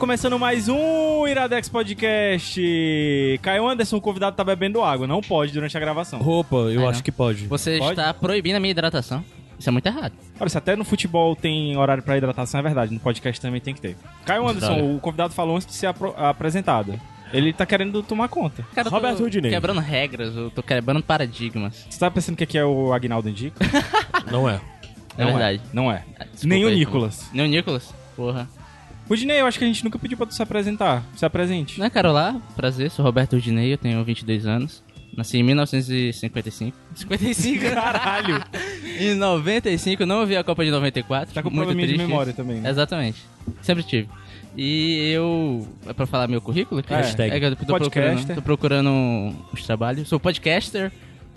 Começando mais um Iradex Podcast. Caio Anderson, o convidado tá bebendo água. Não pode durante a gravação. Roupa, eu Ah, acho não. que pode. Você Pode? está proibindo a minha hidratação. Isso é muito errado. Olha, se até no futebol tem horário pra hidratação, é verdade. No podcast também tem que ter. Caio Anderson, o convidado falou antes de ser apro- apresentado. Ele tá querendo tomar conta. Cara, eu tô Roberto Rudinei. Quebrando regras, eu tô quebrando paradigmas. Você tá pensando que aqui é o Agnaldo Indica? Não é. É verdade. Não é. Desculpa Nem o aí, Nicolas. Nem o Nicolas? Porra. Rudinei, eu acho que a gente nunca pediu pra tu se apresentar. Se apresente. Não é, cara, olá, prazer, sou Roberto Rudinei, eu tenho 22 anos. Nasci em 1955. 55? Caralho. em 95, não vi a Copa de 94. Tá com muito probleminha de triste. memória também, né? Exatamente. Sempre tive. E eu. É pra falar meu currículo? aqui? É. Hashtag. É que eu tô procurando, tô procurando os trabalhos. Sou podcaster,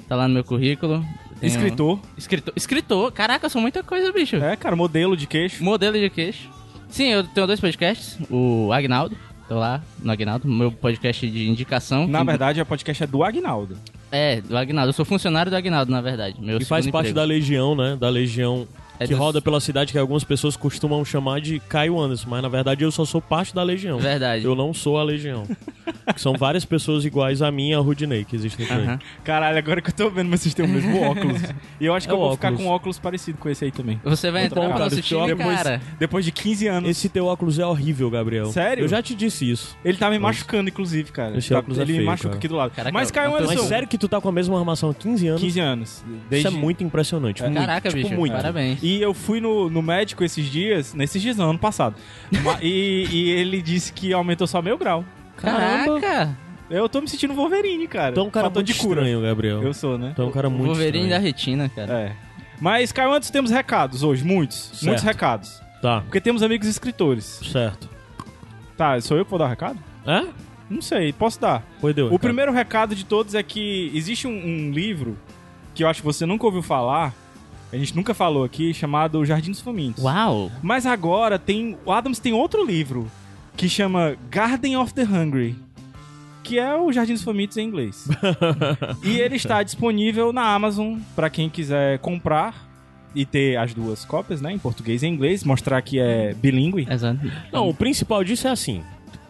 tá lá no meu currículo. Escritor. Escritor. Escritor. Caraca, sou muita coisa, bicho. É, cara, modelo de queixo. Modelo de queixo. Sim, eu tenho dois podcasts. O Agnaldo. Tô lá no Agnaldo, meu podcast de indicação. Na verdade, o podcast é do Agnaldo. É, do Agnaldo. Eu sou funcionário do Agnaldo, na verdade. Meu E faz parte emprego. da legião, né? Da legião É que dos- roda pela cidade que algumas pessoas costumam chamar de Caio Anderson. Mas na verdade eu só sou parte da legião. Verdade. Eu não sou a legião. São várias pessoas iguais a mim e a Rudinei que existem por aí. Aham. Caralho, agora que eu tô vendo, vocês têm o mesmo óculos. E eu acho que É eu vou ficar óculos. com um óculos parecido com esse aí também. Você vai entrar no cara, nosso time, depois- cara. Depois de 15 anos. Esse teu óculos é horrível, Gabriel. Sério? Eu já te disse isso. Ele tá me machucando, inclusive, cara. Esse Tá- óculos é Ele me feio, machuca cara. aqui do lado. Caraca, Mas, Caio Anderson, Mas sério que tu tá com a mesma armação há 15 anos? 15 anos. Desde... Isso é muito impressionante. muito. Caraca, tipo, bicho. muito. Parabéns. E eu fui no, no médico esses dias, nesses dias não, ano passado. E, e ele disse que aumentou só meio grau. Caramba. Caraca. Eu tô me sentindo Wolverine, cara. Tu é um cara Fator muito de cura. estranho, Gabriel. Eu sou, né? Tu é um cara muito Wolverine da estranho. retina, cara. É. Mas, Caio Anderson, temos recados hoje, muitos. Certo. Muitos recados. Tá, Porque temos amigos escritores. certo. Tá, sou eu que vou dar o recado? É? Não sei, posso dar. Pois deu. O cara. primeiro recado de todos é que existe um, um livro que eu acho que você nunca ouviu falar, a gente nunca falou aqui, chamado Jardim dos Famintos. Uau. Mas agora tem. O Adams tem outro livro que chama Garden of the Hungry. Que é o Jardim dos Famintos em inglês. e ele está disponível na Amazon para quem quiser comprar e ter as duas cópias, né? Em português e em inglês, mostrar que é bilíngue. Exato. Não, o principal disso é assim.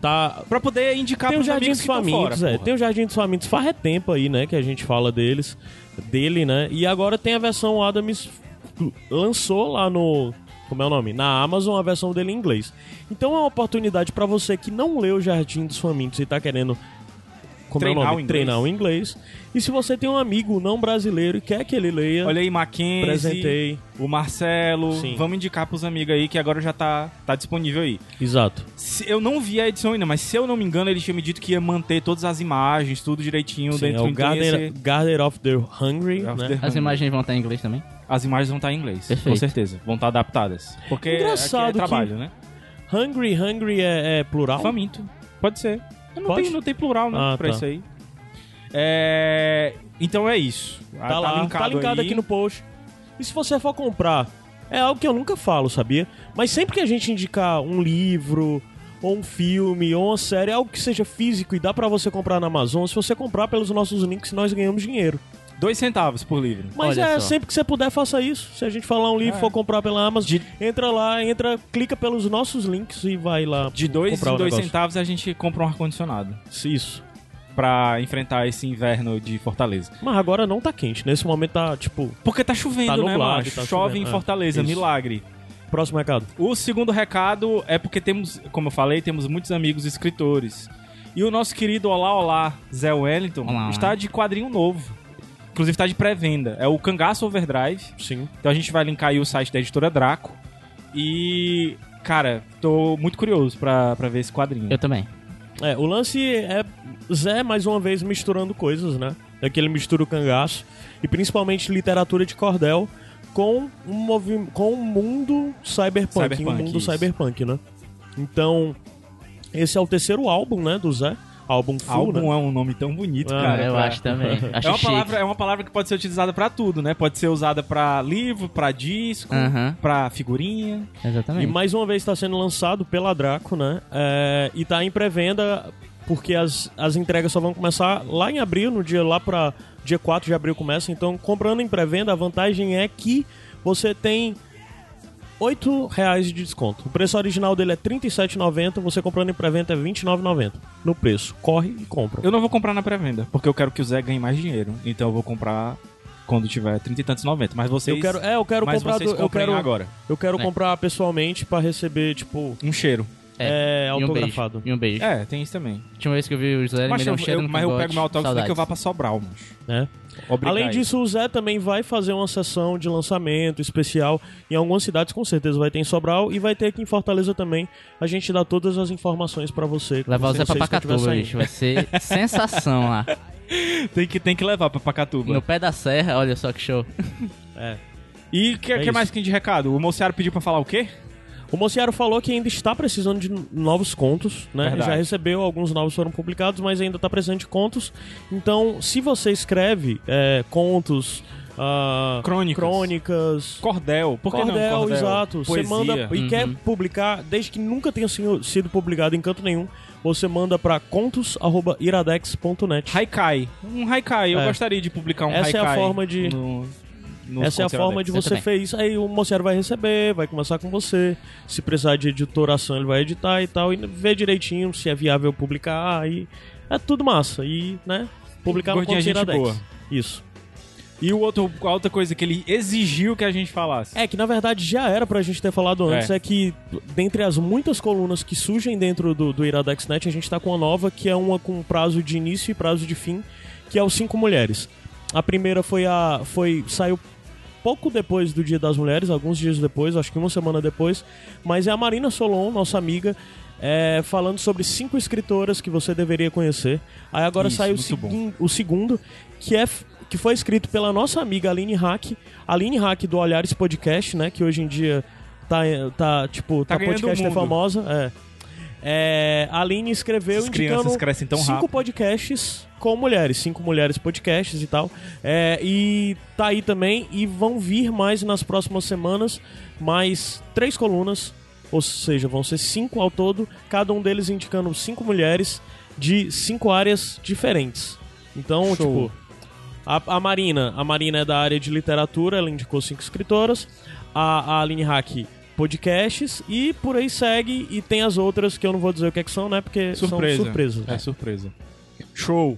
Tá. Pra poder indicar Tem o pros Jardim amigos dos Famintos, fora. é. Tem o Jardim dos Famintos faz tempo aí, né? Que a gente fala deles. Dele, né? E agora tem a versão Adams lançou lá no. Como é o nome? Na Amazon a versão dele em inglês. Então é uma oportunidade pra você que não leu o Jardim dos Famintos e tá querendo. Como é Treinar o o nome? inglês. Treinar o inglês. E se você tem um amigo não brasileiro e quer que ele leia, Olha aí, Mackenzie, apresentei. o Marcelo. Sim. Vamos indicar pros amigos aí que agora já tá, tá disponível aí. Exato. Se- eu não vi a edição ainda, mas se eu não me engano, ele tinha me dito que ia manter todas as imagens, tudo direitinho Sim, dentro é o Garden, ser- Garden of the Hungry, Of né? the As Hungry. imagens vão estar em inglês também? As imagens vão estar em inglês, Perfeito. com certeza. Vão estar adaptadas. Porque Engraçado aqui é que- trabalho, né? Hungry, hungry é, é plural? Faminto. Pode ser. Não, Pode? Tem, não tem plural, né, Ah, pra tá. isso aí. É... Então é isso. Ah, Tá, lá, tá linkado aqui no post. E se você for comprar, é algo que eu nunca falo, sabia? Mas sempre que a gente indicar um livro, ou um filme, ou uma série, algo que seja físico e dá pra você comprar na Amazon, se você comprar pelos nossos links, nós ganhamos dinheiro. Dois centavos por livro. Mas Olha é, só. sempre que você puder, faça isso. Se a gente falar um livro, É. for comprar pela Amazon, De- entra lá, entra, clica pelos nossos links e vai lá De dois comprar em o dois negócio. centavos a gente compra um ar-condicionado. Isso. Pra enfrentar esse inverno de Fortaleza. Mas agora não tá quente. Nesse momento tá, tipo, Porque tá chovendo, Tá né, nublado, macho? tá Chove chovendo, em é. Fortaleza, Isso. milagre. próximo recado. O segundo recado é porque temos, como eu falei, temos muitos amigos escritores. E o nosso querido Olá Olá, Zé Wellington, Olá, olá. está de quadrinho novo. Inclusive está de pré-venda. É o Cangaço Overdrive. Sim. Então a gente vai linkar aí o site da editora Draco. E, cara, tô muito curioso pra, pra ver esse quadrinho. Eu também. É, o lance é Zé, mais uma vez, misturando coisas, né? É que ele mistura o cangaço e principalmente literatura de cordel com um movi com o mundo cyberpunk, Cyberpunk, o mundo isso. cyberpunk, né? Então, esse é o terceiro álbum, né, do Zé. Álbum full, Álbum né? é um nome tão bonito, Ah, cara. eu pra- acho também. Acho É uma, chique. palavra, é uma palavra que pode ser utilizada pra tudo, né? Pode ser usada pra livro, pra disco, Aham. pra figurinha. E Exatamente. mais uma vez está sendo lançado pela Draco, né? É, e tá em pré-venda porque as, as entregas só vão começar lá em abril, no dia lá para dia 4 de abril começa. Então, comprando em pré-venda, a vantagem é que você tem 8 reais de desconto. O preço original dele é R$ 37,90, você comprando em pré-venda é R$ 29,90 no preço. Corre e compra. Eu não vou comprar na pré-venda, porque eu quero que o Zé ganhe mais dinheiro. Então eu vou comprar quando tiver 30 e tantos 90. Mas vocês. Eu quero, é, eu quero mas comprar do- eu quero agora. eu quero É. comprar pessoalmente para receber tipo Um cheiro. É, e um autografado. beijo. E um beijo. É, tem isso também. Última vez que eu vi o José, ele Mas, me deu um eu, cheiro eu- no mas eu pego meu autógrafo daqui eu vá pra Sobral, mas. né? Obrigado. Além disso, o Zé também vai fazer uma sessão de lançamento especial em algumas cidades, com certeza vai ter em Sobral e vai ter aqui em Fortaleza também. A gente dá todas as informações pra você. Levar o Zé pra Pacatuba, bicho. Vai ser sensação lá. tem, que, tem que levar pra Pacatuba. No pé da serra, olha só que show. É. E o que, É que mais que tem de recado? O Mociaro pediu pra falar o quê? O Mociaro falou que ainda está precisando de novos contos, né? Verdade. Já recebeu, alguns novos foram publicados, mas ainda está precisando de contos. Então, se você escreve é, contos, ah, Crônicas. crônicas Cordel. Por Cordel, não? Cordel. exato. Poesia. Você manda e Uhum. quer publicar, desde que nunca tenha sido publicado em canto nenhum, você manda pra contos@iradex.net. Haikai. Um haikai. Eu É. gostaria de publicar um Essa é a haikai. forma de- No, Essa é a forma de você fazer isso. Aí o Mociaro vai receber, vai conversar com você. Se precisar de editoração, ele vai editar e tal. E ver direitinho se é viável publicar. Aí é tudo massa. E, né? Publicar no Gordinha gente Iradex. boa. Isso. E o outro, a outra coisa que ele exigiu que a gente falasse. É que na verdade já era pra gente ter falado antes, é, É. que dentre as muitas colunas que surgem dentro do, do IraDexNet, a gente tá com uma nova que é uma com prazo de início e prazo de fim, que é o Cinco Mulheres. A primeira foi a. foi. saiu pouco depois do Dia das Mulheres, alguns dias depois, acho que uma semana depois, mas é a Marina Solon, nossa amiga. é, falando sobre cinco escritoras que você deveria conhecer. Aí agora Isso, saiu o, segui- o segundo, que é que foi escrito pela nossa amiga Aline Hack, Aline Hack do Olhares Podcast, né, que hoje em dia tá tá tipo, Tá tá, podcast é famosa, é. É, a Aline escreveu As crianças indicando crescem tão cinco rápido. podcasts com mulheres, cinco mulheres podcasts e tal. É, e tá aí também e vão vir mais nas próximas semanas mais três colunas, ou seja, vão ser cinco ao todo, cada um deles indicando cinco mulheres de cinco áreas diferentes. Então, Show. tipo, a, a Marina, a Marina é da área de literatura, ela indicou cinco escritoras. A, a Aline Hack, podcasts. E por aí segue. E tem as outras que eu não vou dizer o que, é que são, né? Porque Surpresa. são surpresas. É surpresa. Show.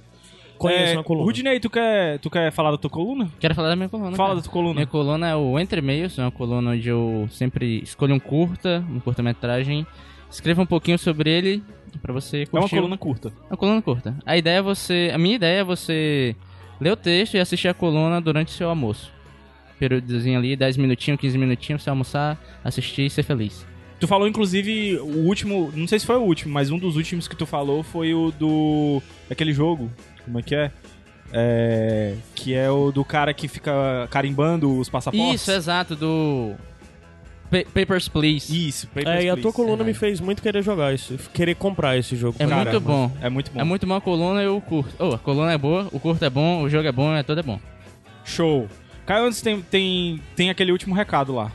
Conheçam É, a coluna. Rudney, tu quer, tu quer falar da tua coluna? Quero falar da minha coluna. Fala cara. da tua coluna. Minha coluna é o Entre Meios, é uma coluna onde eu sempre escolho um curta, um curta-metragem, escrevo um pouquinho sobre ele pra você É uma curtir. coluna curta. É uma coluna curta. A ideia é você. A minha ideia é você ler o texto e assistir a coluna durante o seu almoço. Períodozinho ali, 10 minutinhos, 15 minutinhos, você almoçar, assistir e ser feliz. Tu falou, inclusive, o último. Não sei se foi o último, mas um dos últimos que tu falou foi o do. aquele jogo. Como é que é? É. Que é o do cara que fica carimbando os passaportes. Isso, exato, do. Pa- Papers, Please. Isso, Papers, É, e a Please. tua coluna É, me fez muito querer jogar isso, querer comprar esse jogo. É muito bom. É muito bom. É muito bom a coluna e o curto. Oh, a coluna é boa, o curto é bom, o jogo é bom, é tudo é bom. Show. Caio, antes tem, tem, tem aquele último recado lá.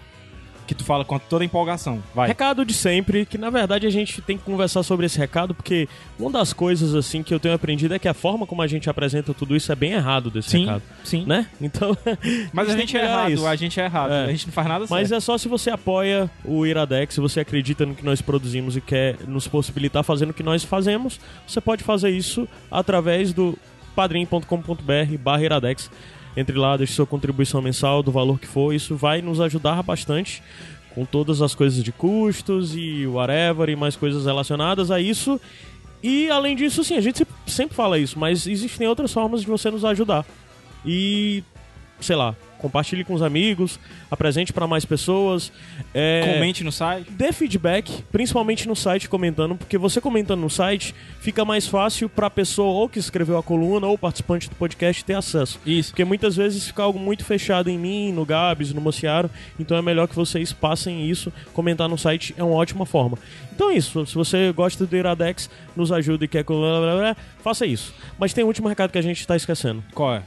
Que tu fala com toda empolgação. Vai. Recado de sempre, que na verdade a gente tem que conversar sobre esse recado, porque uma das coisas assim que eu tenho aprendido é que a forma como a gente apresenta tudo isso é bem errado desse Sim, recado, sim. né? Então, Mas a gente é errado, isso. a gente é errado. É. A gente não faz nada Mas certo. é só se você apoia o Iradex, se você acredita no que nós produzimos e quer nos possibilitar fazendo o que nós fazemos, você pode fazer isso através do padrim.com.br barra Iradex. Entre lá, deixe sua contribuição mensal do valor que for, isso vai nos ajudar bastante com todas as coisas de custos e whatever e mais coisas relacionadas a isso. E além disso, sim, a gente sempre- fala isso, mas existem outras formas de você nos ajudar. E sei lá, compartilhe com os amigos, apresente para mais pessoas. É, Comente no site. Dê feedback, principalmente no site comentando, porque você comentando no site fica mais fácil para a pessoa ou que escreveu a coluna ou participante do podcast ter acesso. Isso. Porque muitas vezes fica algo muito fechado em mim, no Gabs, no Mociaro, então é melhor que vocês passem isso, comentar no site é uma ótima forma. Então é isso, se você gosta do Iradex, nos ajuda e quer blá, blá, blá, faça isso. Mas tem um último recado que a gente tá esquecendo. Qual é?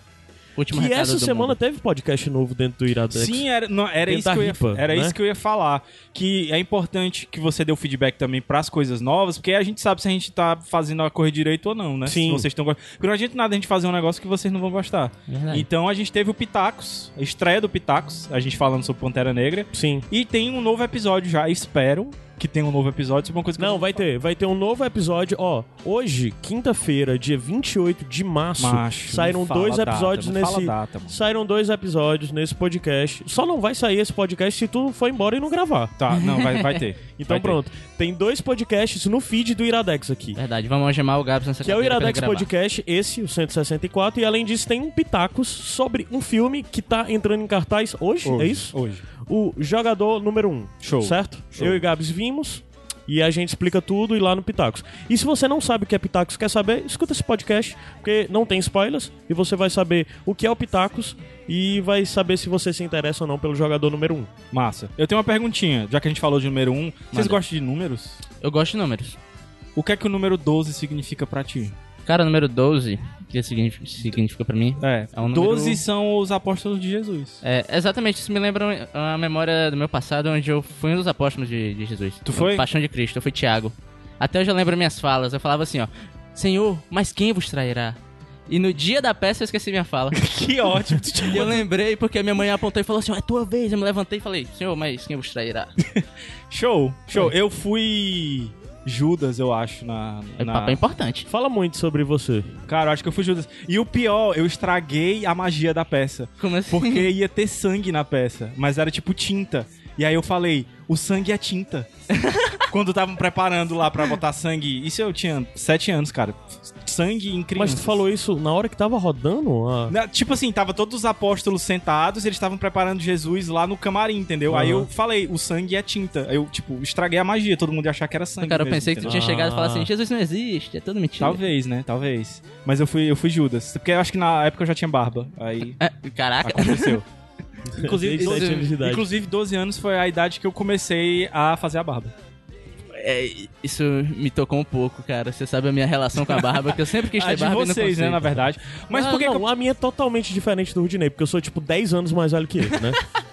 Último que essa semana mundo. teve podcast novo dentro do Iradex. Sim, era, não, era, isso, que eu ia, ripa, era né? isso que eu ia falar. Que é importante que você dê o feedback também pras coisas novas, porque a gente sabe se a gente tá fazendo a correr direito ou não, né? Sim. Se vocês estão gostando. Porque não adianta nada a gente fazer um negócio que vocês não vão gostar. Verdade. Então a gente teve o Pitacos, a estreia do Pitacos, a gente falando sobre Pantera Negra. Sim. E tem um novo episódio já, espero que tenha um novo episódio sobre uma coisa que eu Não, vai ter. Vai ter um novo episódio. Ó, hoje, quinta-feira, dia 28 de março, Macho, saíram dois data, episódios não nesse. data, saíram dois episódios nesse podcast. Só não vai sair esse podcast se tu for embora e não gravar. Tá, não, vai, vai ter. Então Vai ter. pronto. Tem dois podcasts no feed do Iradex aqui. Verdade, vamos algemar o Gabs nessa Que é o Iradex. Podcast, esse, o 164, e além disso tem um Pitacos sobre um filme que tá entrando em cartaz hoje, Hoje, é isso? Hoje. O Jogador Número 1. Um, Show. Certo? Show. Eu e Gabs vimos e a gente explica tudo e lá no Pitacos. E se você não sabe o que é Pitacos, quer saber, escuta esse podcast, porque não tem spoilers e você vai saber o que é o Pitacos e vai saber se você se interessa ou não pelo Jogador Número 1. Um. Massa. Eu tenho uma perguntinha, já que a gente falou de número 1. Um, vocês gostam de números? Eu gosto de números. O que é que o número 12 significa pra ti? Cara, número 12, que significa, significa pra mim. É, É um número- 12 são os apóstolos de Jesus. É, exatamente, isso me lembra a memória do meu passado, onde eu fui um dos apóstolos de, de Jesus. Tu foi? Paixão de Cristo, eu fui Tiago. Até hoje eu lembro minhas falas, eu falava assim, ó. Senhor, mas quem vos trairá? E no dia da peça eu esqueci minha fala. que ótimo. E eu lembrei porque a minha mãe apontou e falou assim, ó, é tua vez. Eu me levantei e falei, senhor, mas quem vos trairá? show, show. Eu fui Judas, eu acho, na... É na... papel importante. Fala muito sobre você. Cara, eu acho que eu fui Judas. E o pior, eu estraguei a magia da peça. Como assim? Porque ia ter sangue na peça, mas era tipo tinta. E aí eu falei, o sangue é tinta. Quando estavam preparando lá pra botar sangue. Isso eu tinha sete anos, cara. Sangue em criança. Mas tu falou isso na hora que tava rodando? Ah, Na- Tipo assim, tava todos os apóstolos sentados, eles estavam preparando Jesus lá no camarim, entendeu? Aí Aham. eu falei, o sangue é tinta. Aí eu, tipo, estraguei a magia, todo mundo ia achar que era sangue. Cara, eu mesmo, pensei que tu entendeu? tinha chegado e falado Ah. assim, Jesus não existe, é tudo mentira. Talvez, né? Talvez. Mas eu fui, eu fui Judas. Porque eu acho que na época eu já tinha barba. Aí É, caraca. aconteceu. Inclusive, 17 12, anos de idade. inclusive, 12 anos foi a idade que eu comecei a fazer a barba. É, isso me tocou um pouco, cara. Você sabe a minha relação com a barba, que eu sempre quis A ter de barba e não vocês, né, na verdade. Mas Ah, por que, não, que eu- a minha é totalmente diferente do Rudinei, porque eu sou tipo 10 anos mais velho que ele, né?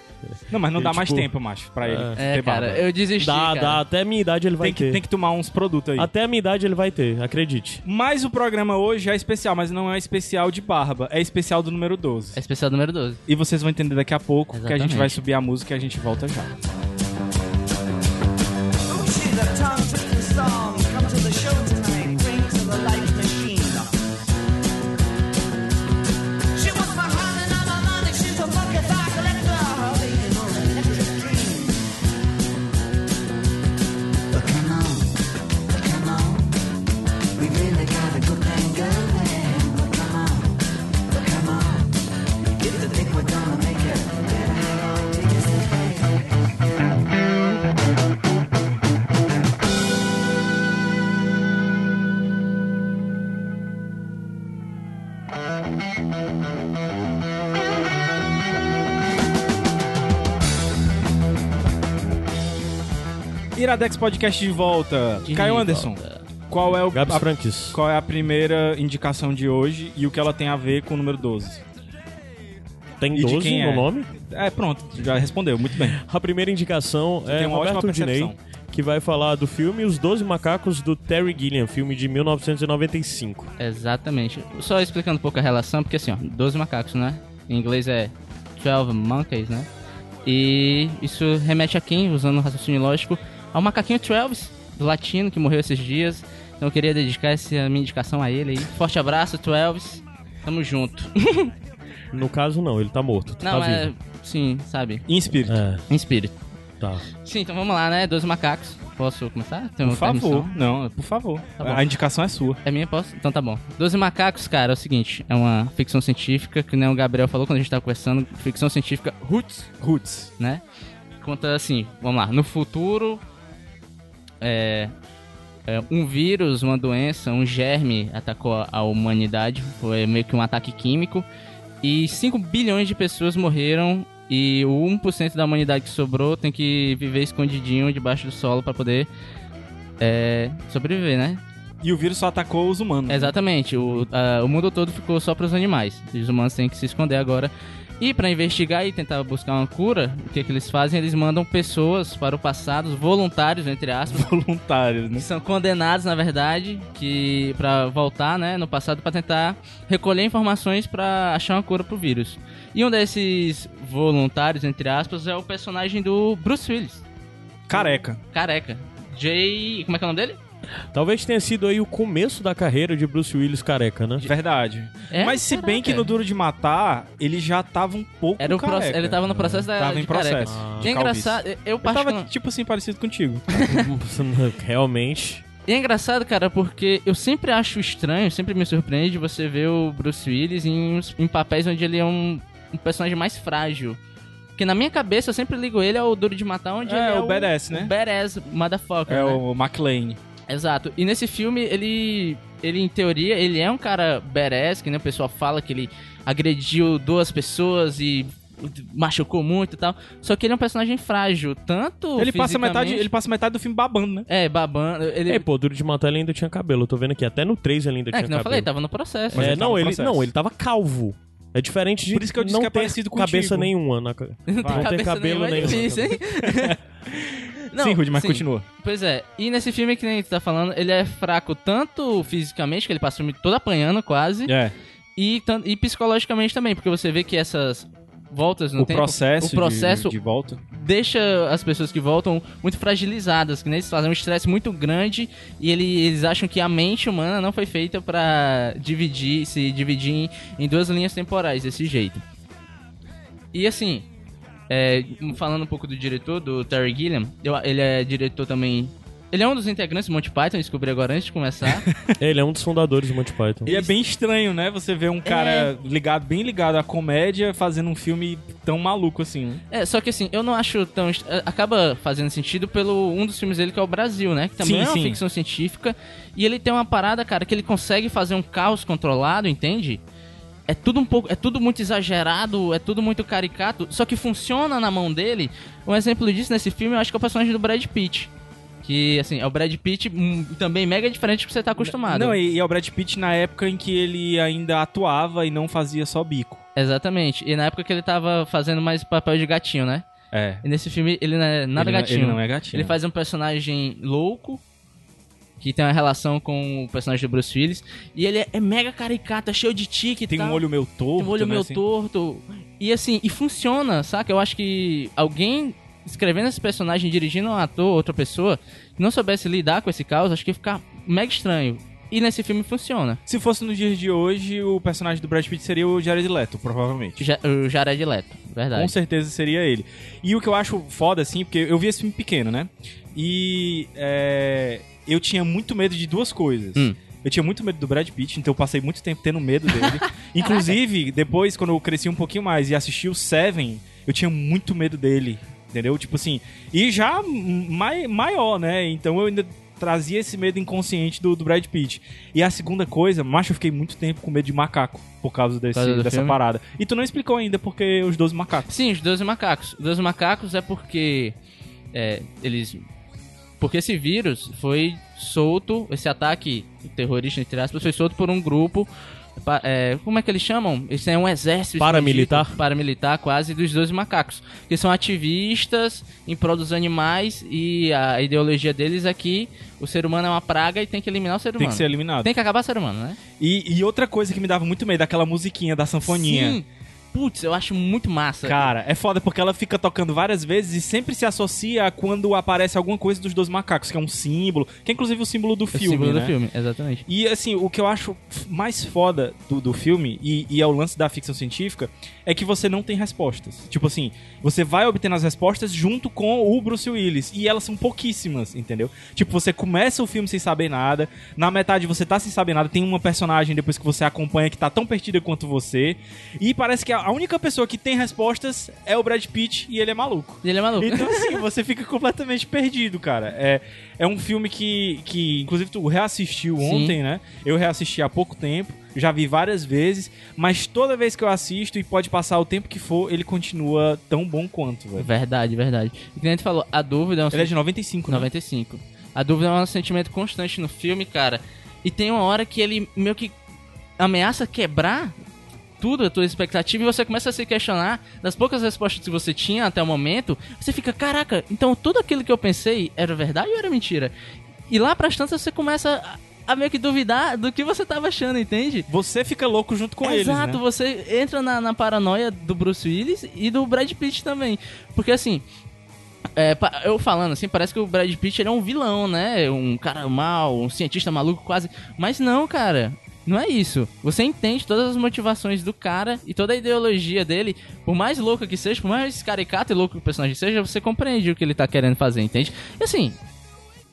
Não, mas não Ele, dá mais tipo, tempo, macho, pra ele É, ter barba. cara, eu desisti, dá, cara. dá, até a minha idade ele vai Tem que, ter. tem que tomar uns produtos aí. Até a minha idade ele vai ter, acredite. Mas o programa hoje é especial, mas não é especial de barba, é especial do número 12. É especial número 12. E vocês vão entender daqui a pouco que a gente Exatamente. vai subir a música e a gente volta já. Iradex Podcast de volta. De Caio volta. Anderson, qual é, o, Gabs a, qual é a primeira indicação de hoje e o que ela tem a ver com o número 12? Tem E de 12 quem no é? nome? É, pronto, já respondeu, muito bem. A primeira indicação é tem uma Roberto ótima percepção. Que vai falar do filme Os Doze Macacos do Terry Gilliam, filme de 1995. Exatamente. Só explicando um pouco a relação, porque assim, ó, 12 macacos, né? Em inglês é 12 monkeys, né? E isso remete a quem, usando o raciocínio lógico, ao macaquinho 12, do latino, que morreu esses dias. Então eu queria dedicar essa minha indicação a ele aí. Forte abraço, 12. Tamo junto. No caso, não, ele tá morto. Tu Não, tá é. vivo. Sim, sabe? Em espírito. É. Em espírito. Tá. Sim, então vamos lá, né? Dois macacos. Posso começar? Tem Por favor. Não, por favor. Tá a indicação é sua. É minha, posso? Então tá bom. Doze Macacos, cara, é o seguinte, é uma ficção científica, que nem o Gabriel falou quando a gente tava conversando, ficção científica roots, Roots. né? Conta assim, vamos lá, no futuro, é, é, um vírus, uma doença, um germe atacou a- a humanidade, foi meio que um ataque químico, e 5 bilhões de pessoas morreram, e o 1% da humanidade que sobrou tem que viver escondidinho debaixo do solo pra poder é, sobreviver, né? E o vírus só atacou os humanos. Exatamente, o, a- o mundo todo ficou só para os animais. Os humanos têm que se esconder agora. E para investigar e tentar buscar uma cura, o que, que eles fazem? Eles mandam pessoas para o passado, voluntários, entre aspas, Voluntários, né? que são condenados, na verdade, que para voltar, né, no passado para tentar recolher informações para achar uma cura pro vírus. E um desses voluntários, entre aspas, é o personagem do Bruce Willis, Careca. careca. Jay, como é que é o nome dele? Talvez tenha sido aí o começo da carreira de Bruce Willis careca, né? Verdade. É? Mas se bem que Caraca. no Duro de Matar, ele já tava um pouco Era o careca. proce- ele tava no processo da Tava em de careca. processo. Ah. E é engraçado, eu Ele tava, tipo assim, parecido contigo. Realmente. E é engraçado, cara, porque eu sempre acho estranho, sempre me surpreende você ver o Bruce Willis em, em papéis onde ele é um, um personagem mais frágil. Porque na minha cabeça eu sempre ligo ele ao Duro de Matar, onde É, ele é o badass, né? O badass motherfucker, É né? o McLean. Exato. E nesse filme, ele, ele em teoria, ele é um cara badass, que nem o pessoal fala que ele agrediu duas pessoas e machucou muito e tal. Só que ele é um personagem frágil, tanto Ele passa, metade, ele passa metade do filme babando, né? É, babando. Ele... É, pô, Duro de Matar ele ainda tinha cabelo. Eu tô vendo aqui. Até no 3 ele ainda É, tinha que não eu cabelo. falei, tava no processo. É, ele tava não, no ele, processo. não, ele tava calvo. É diferente de Por isso que eu disse não que é ter parecido cabeça contigo. nenhuma. Na... ca- Não tem Não ter cabeça cabelo é nenhum. difícil, hein? Não, sim, Rude, mas sim. continua. Pois é, e nesse filme que nem tu tá falando, ele é fraco tanto fisicamente, que ele passa o filme todo apanhando quase, É. e, e psicologicamente também, porque você vê que essas voltas no o tempo, processo, o processo de, de volta. deixa as pessoas que voltam muito fragilizadas, que nem eles fazem um estresse muito grande e ele- eles acham que a mente humana não foi feita pra dividir, se dividir em, em duas linhas temporais desse jeito. E assim, é, falando um pouco do diretor, do Terry Gilliam, eu- ele é diretor também. Ele é um dos integrantes do Monty Python, eu descobri agora antes de começar. Ele é um dos fundadores do Monty Python. E é bem estranho, né? Você vê um cara ligado, bem ligado à comédia fazendo um filme tão maluco assim. né? É, só que assim, eu não acho tão. é, Acaba fazendo sentido pelo um dos filmes dele que é o Brasil, né? Que também Sim, é uma sim. ficção científica. E ele tem uma parada, cara, que ele consegue fazer um caos controlado, entende? É tudo um pouco. É tudo muito exagerado, é tudo muito caricato. Só que funciona na mão dele. Um exemplo disso nesse filme, eu acho que é o personagem do Brad Pitt. Que, assim, é o Brad Pitt hum, também mega diferente do que você tá acostumado. Não, e, e é o Brad Pitt na época em que ele ainda atuava e não fazia só bico. Exatamente. E na época que ele tava fazendo mais papel de gatinho, né? É. E nesse filme ele não é nada ele, não- gatinho. Ele não é gatinho. Ele faz um personagem louco, que tem uma relação com o personagem do Bruce Willis. E ele é, é mega caricato, é cheio de tique e Tem tal. um olho meio torto. Tem um olho né, meio assim. torto. E assim, e funciona, saca? Eu acho que alguém escrevendo esse personagem, dirigindo um ator, outra pessoa, que não soubesse lidar com esse caos, acho que ia ficar mega estranho. E nesse filme funciona. Se fosse nos dias de hoje, o personagem do Brad Pitt seria o Jared Leto, provavelmente. Ja- O Jared Leto, verdade. Com certeza seria ele. E o que eu acho foda, assim, porque eu vi esse filme pequeno, né? E é, eu tinha muito medo de duas coisas. Hum. Eu tinha muito medo do Brad Pitt, então eu passei muito tempo tendo medo dele. Inclusive, depois, quando eu cresci um pouquinho mais e assisti o Seven, eu tinha muito medo dele. Entendeu? Tipo assim. E já mai, maior, né? Então eu ainda trazia esse medo inconsciente do, do Brad Pitt. E a segunda coisa, macho, eu fiquei muito tempo com medo de macaco por causa desse, do dessa filme? parada. E tu não explicou ainda porque os 12 macacos. Sim, os 12 macacos. Os 12 macacos é porque é, eles. Porque esse vírus foi solto, esse ataque terrorista, entre aspas, foi solto por um grupo. É, como é que eles chamam? Eles têm um exército Paramilitar? paramilitar quase dos 12 macacos. Que são ativistas em prol dos animais e a ideologia deles é que o ser humano é uma praga e tem que eliminar o ser humano. Tem que ser eliminado. Tem que acabar o ser humano, né? E, e outra coisa que me dava muito medo, aquela musiquinha da sanfoninha. Sim. Putz, eu acho muito massa. Cara, é foda porque ela fica tocando várias vezes e sempre se associa a quando aparece alguma coisa dos dois macacos, que é um símbolo, que é inclusive o símbolo do o filme, símbolo né? do filme, exatamente. E assim, o que eu acho mais foda do, do filme, e, e é o lance da ficção científica, é que você não tem respostas. Tipo assim, você vai obtendo as respostas junto com o Bruce Willis. E elas são pouquíssimas, entendeu? Tipo, você começa o filme sem saber nada, na metade você tá sem saber nada, tem uma personagem depois que você acompanha que tá tão perdida quanto você. E parece que a a única pessoa que tem respostas é o Brad Pitt e ele é maluco. E ele é maluco. Então, assim, você fica completamente perdido, cara. É, é um filme que, que, inclusive, tu reassistiu Sim. ontem, né? Eu reassisti há pouco tempo, já vi várias vezes, mas toda vez que eu assisto, e pode passar o tempo que for, ele continua tão bom quanto, velho. Verdade, verdade. E que a gente falou, a dúvida é um Ele é de 95, né? 95. A dúvida é um sentimento constante no filme, cara. E tem uma hora que ele meio que ameaça quebrar tudo, a tua expectativa, e você começa a se questionar das poucas respostas que você tinha até o momento. Você fica, caraca, então tudo aquilo que eu pensei era verdade ou era mentira? E lá pras tantas você começa a, a meio que duvidar do que você tava achando, entende? Você fica louco junto com eles, Exato, né? você entra na, na paranoia do Bruce Willis e do Brad Pitt também. Porque assim, é, eu falando assim, parece que o Brad Pitt ele é um vilão, né? Um cara mal, um cientista maluco quase. Mas não, cara. Não é isso. Você entende todas as motivações do cara e toda a ideologia dele, por mais louca que seja, por mais caricato e louco que o personagem seja, você compreende o que ele tá querendo fazer, entende? E assim,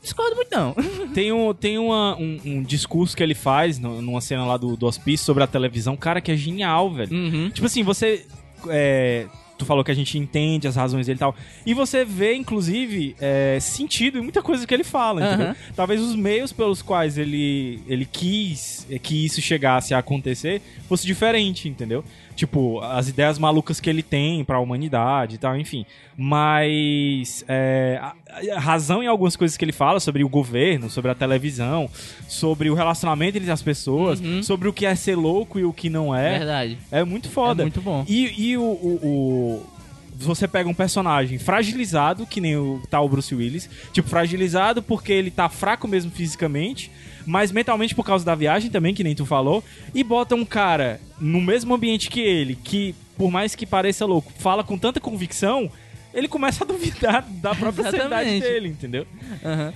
discordo muito não. Tem, um, tem uma- um, um discurso que ele faz numa cena lá do, do hospício sobre a televisão, cara, que é genial, velho. Uhum. Tipo assim, você. é, tu falou que a gente entende as razões dele e tal. E você vê, inclusive, é, sentido em muita coisa que ele fala, entendeu? Aham. Talvez os meios pelos quais ele, ele quis é, que isso chegasse a acontecer fosse diferente, entendeu? Tipo, as ideias malucas que ele tem pra humanidade e tal, enfim. Mas é, a, a razão em algumas coisas que ele fala sobre o governo, sobre a televisão, sobre o relacionamento entre as pessoas, Uhum. sobre o que é ser louco e o que não é. Verdade. É muito foda. É muito bom. E, e o, o- o- Você pega um personagem fragilizado, que nem o tal Bruce Willis. Tipo, fragilizado porque ele tá fraco mesmo fisicamente, mas mentalmente por causa da viagem também, que nem tu falou. E bota um cara no mesmo ambiente que ele, que, por mais que pareça louco, fala com tanta convicção. Ele começa a duvidar da própria Exatamente. dele, entendeu? Aham.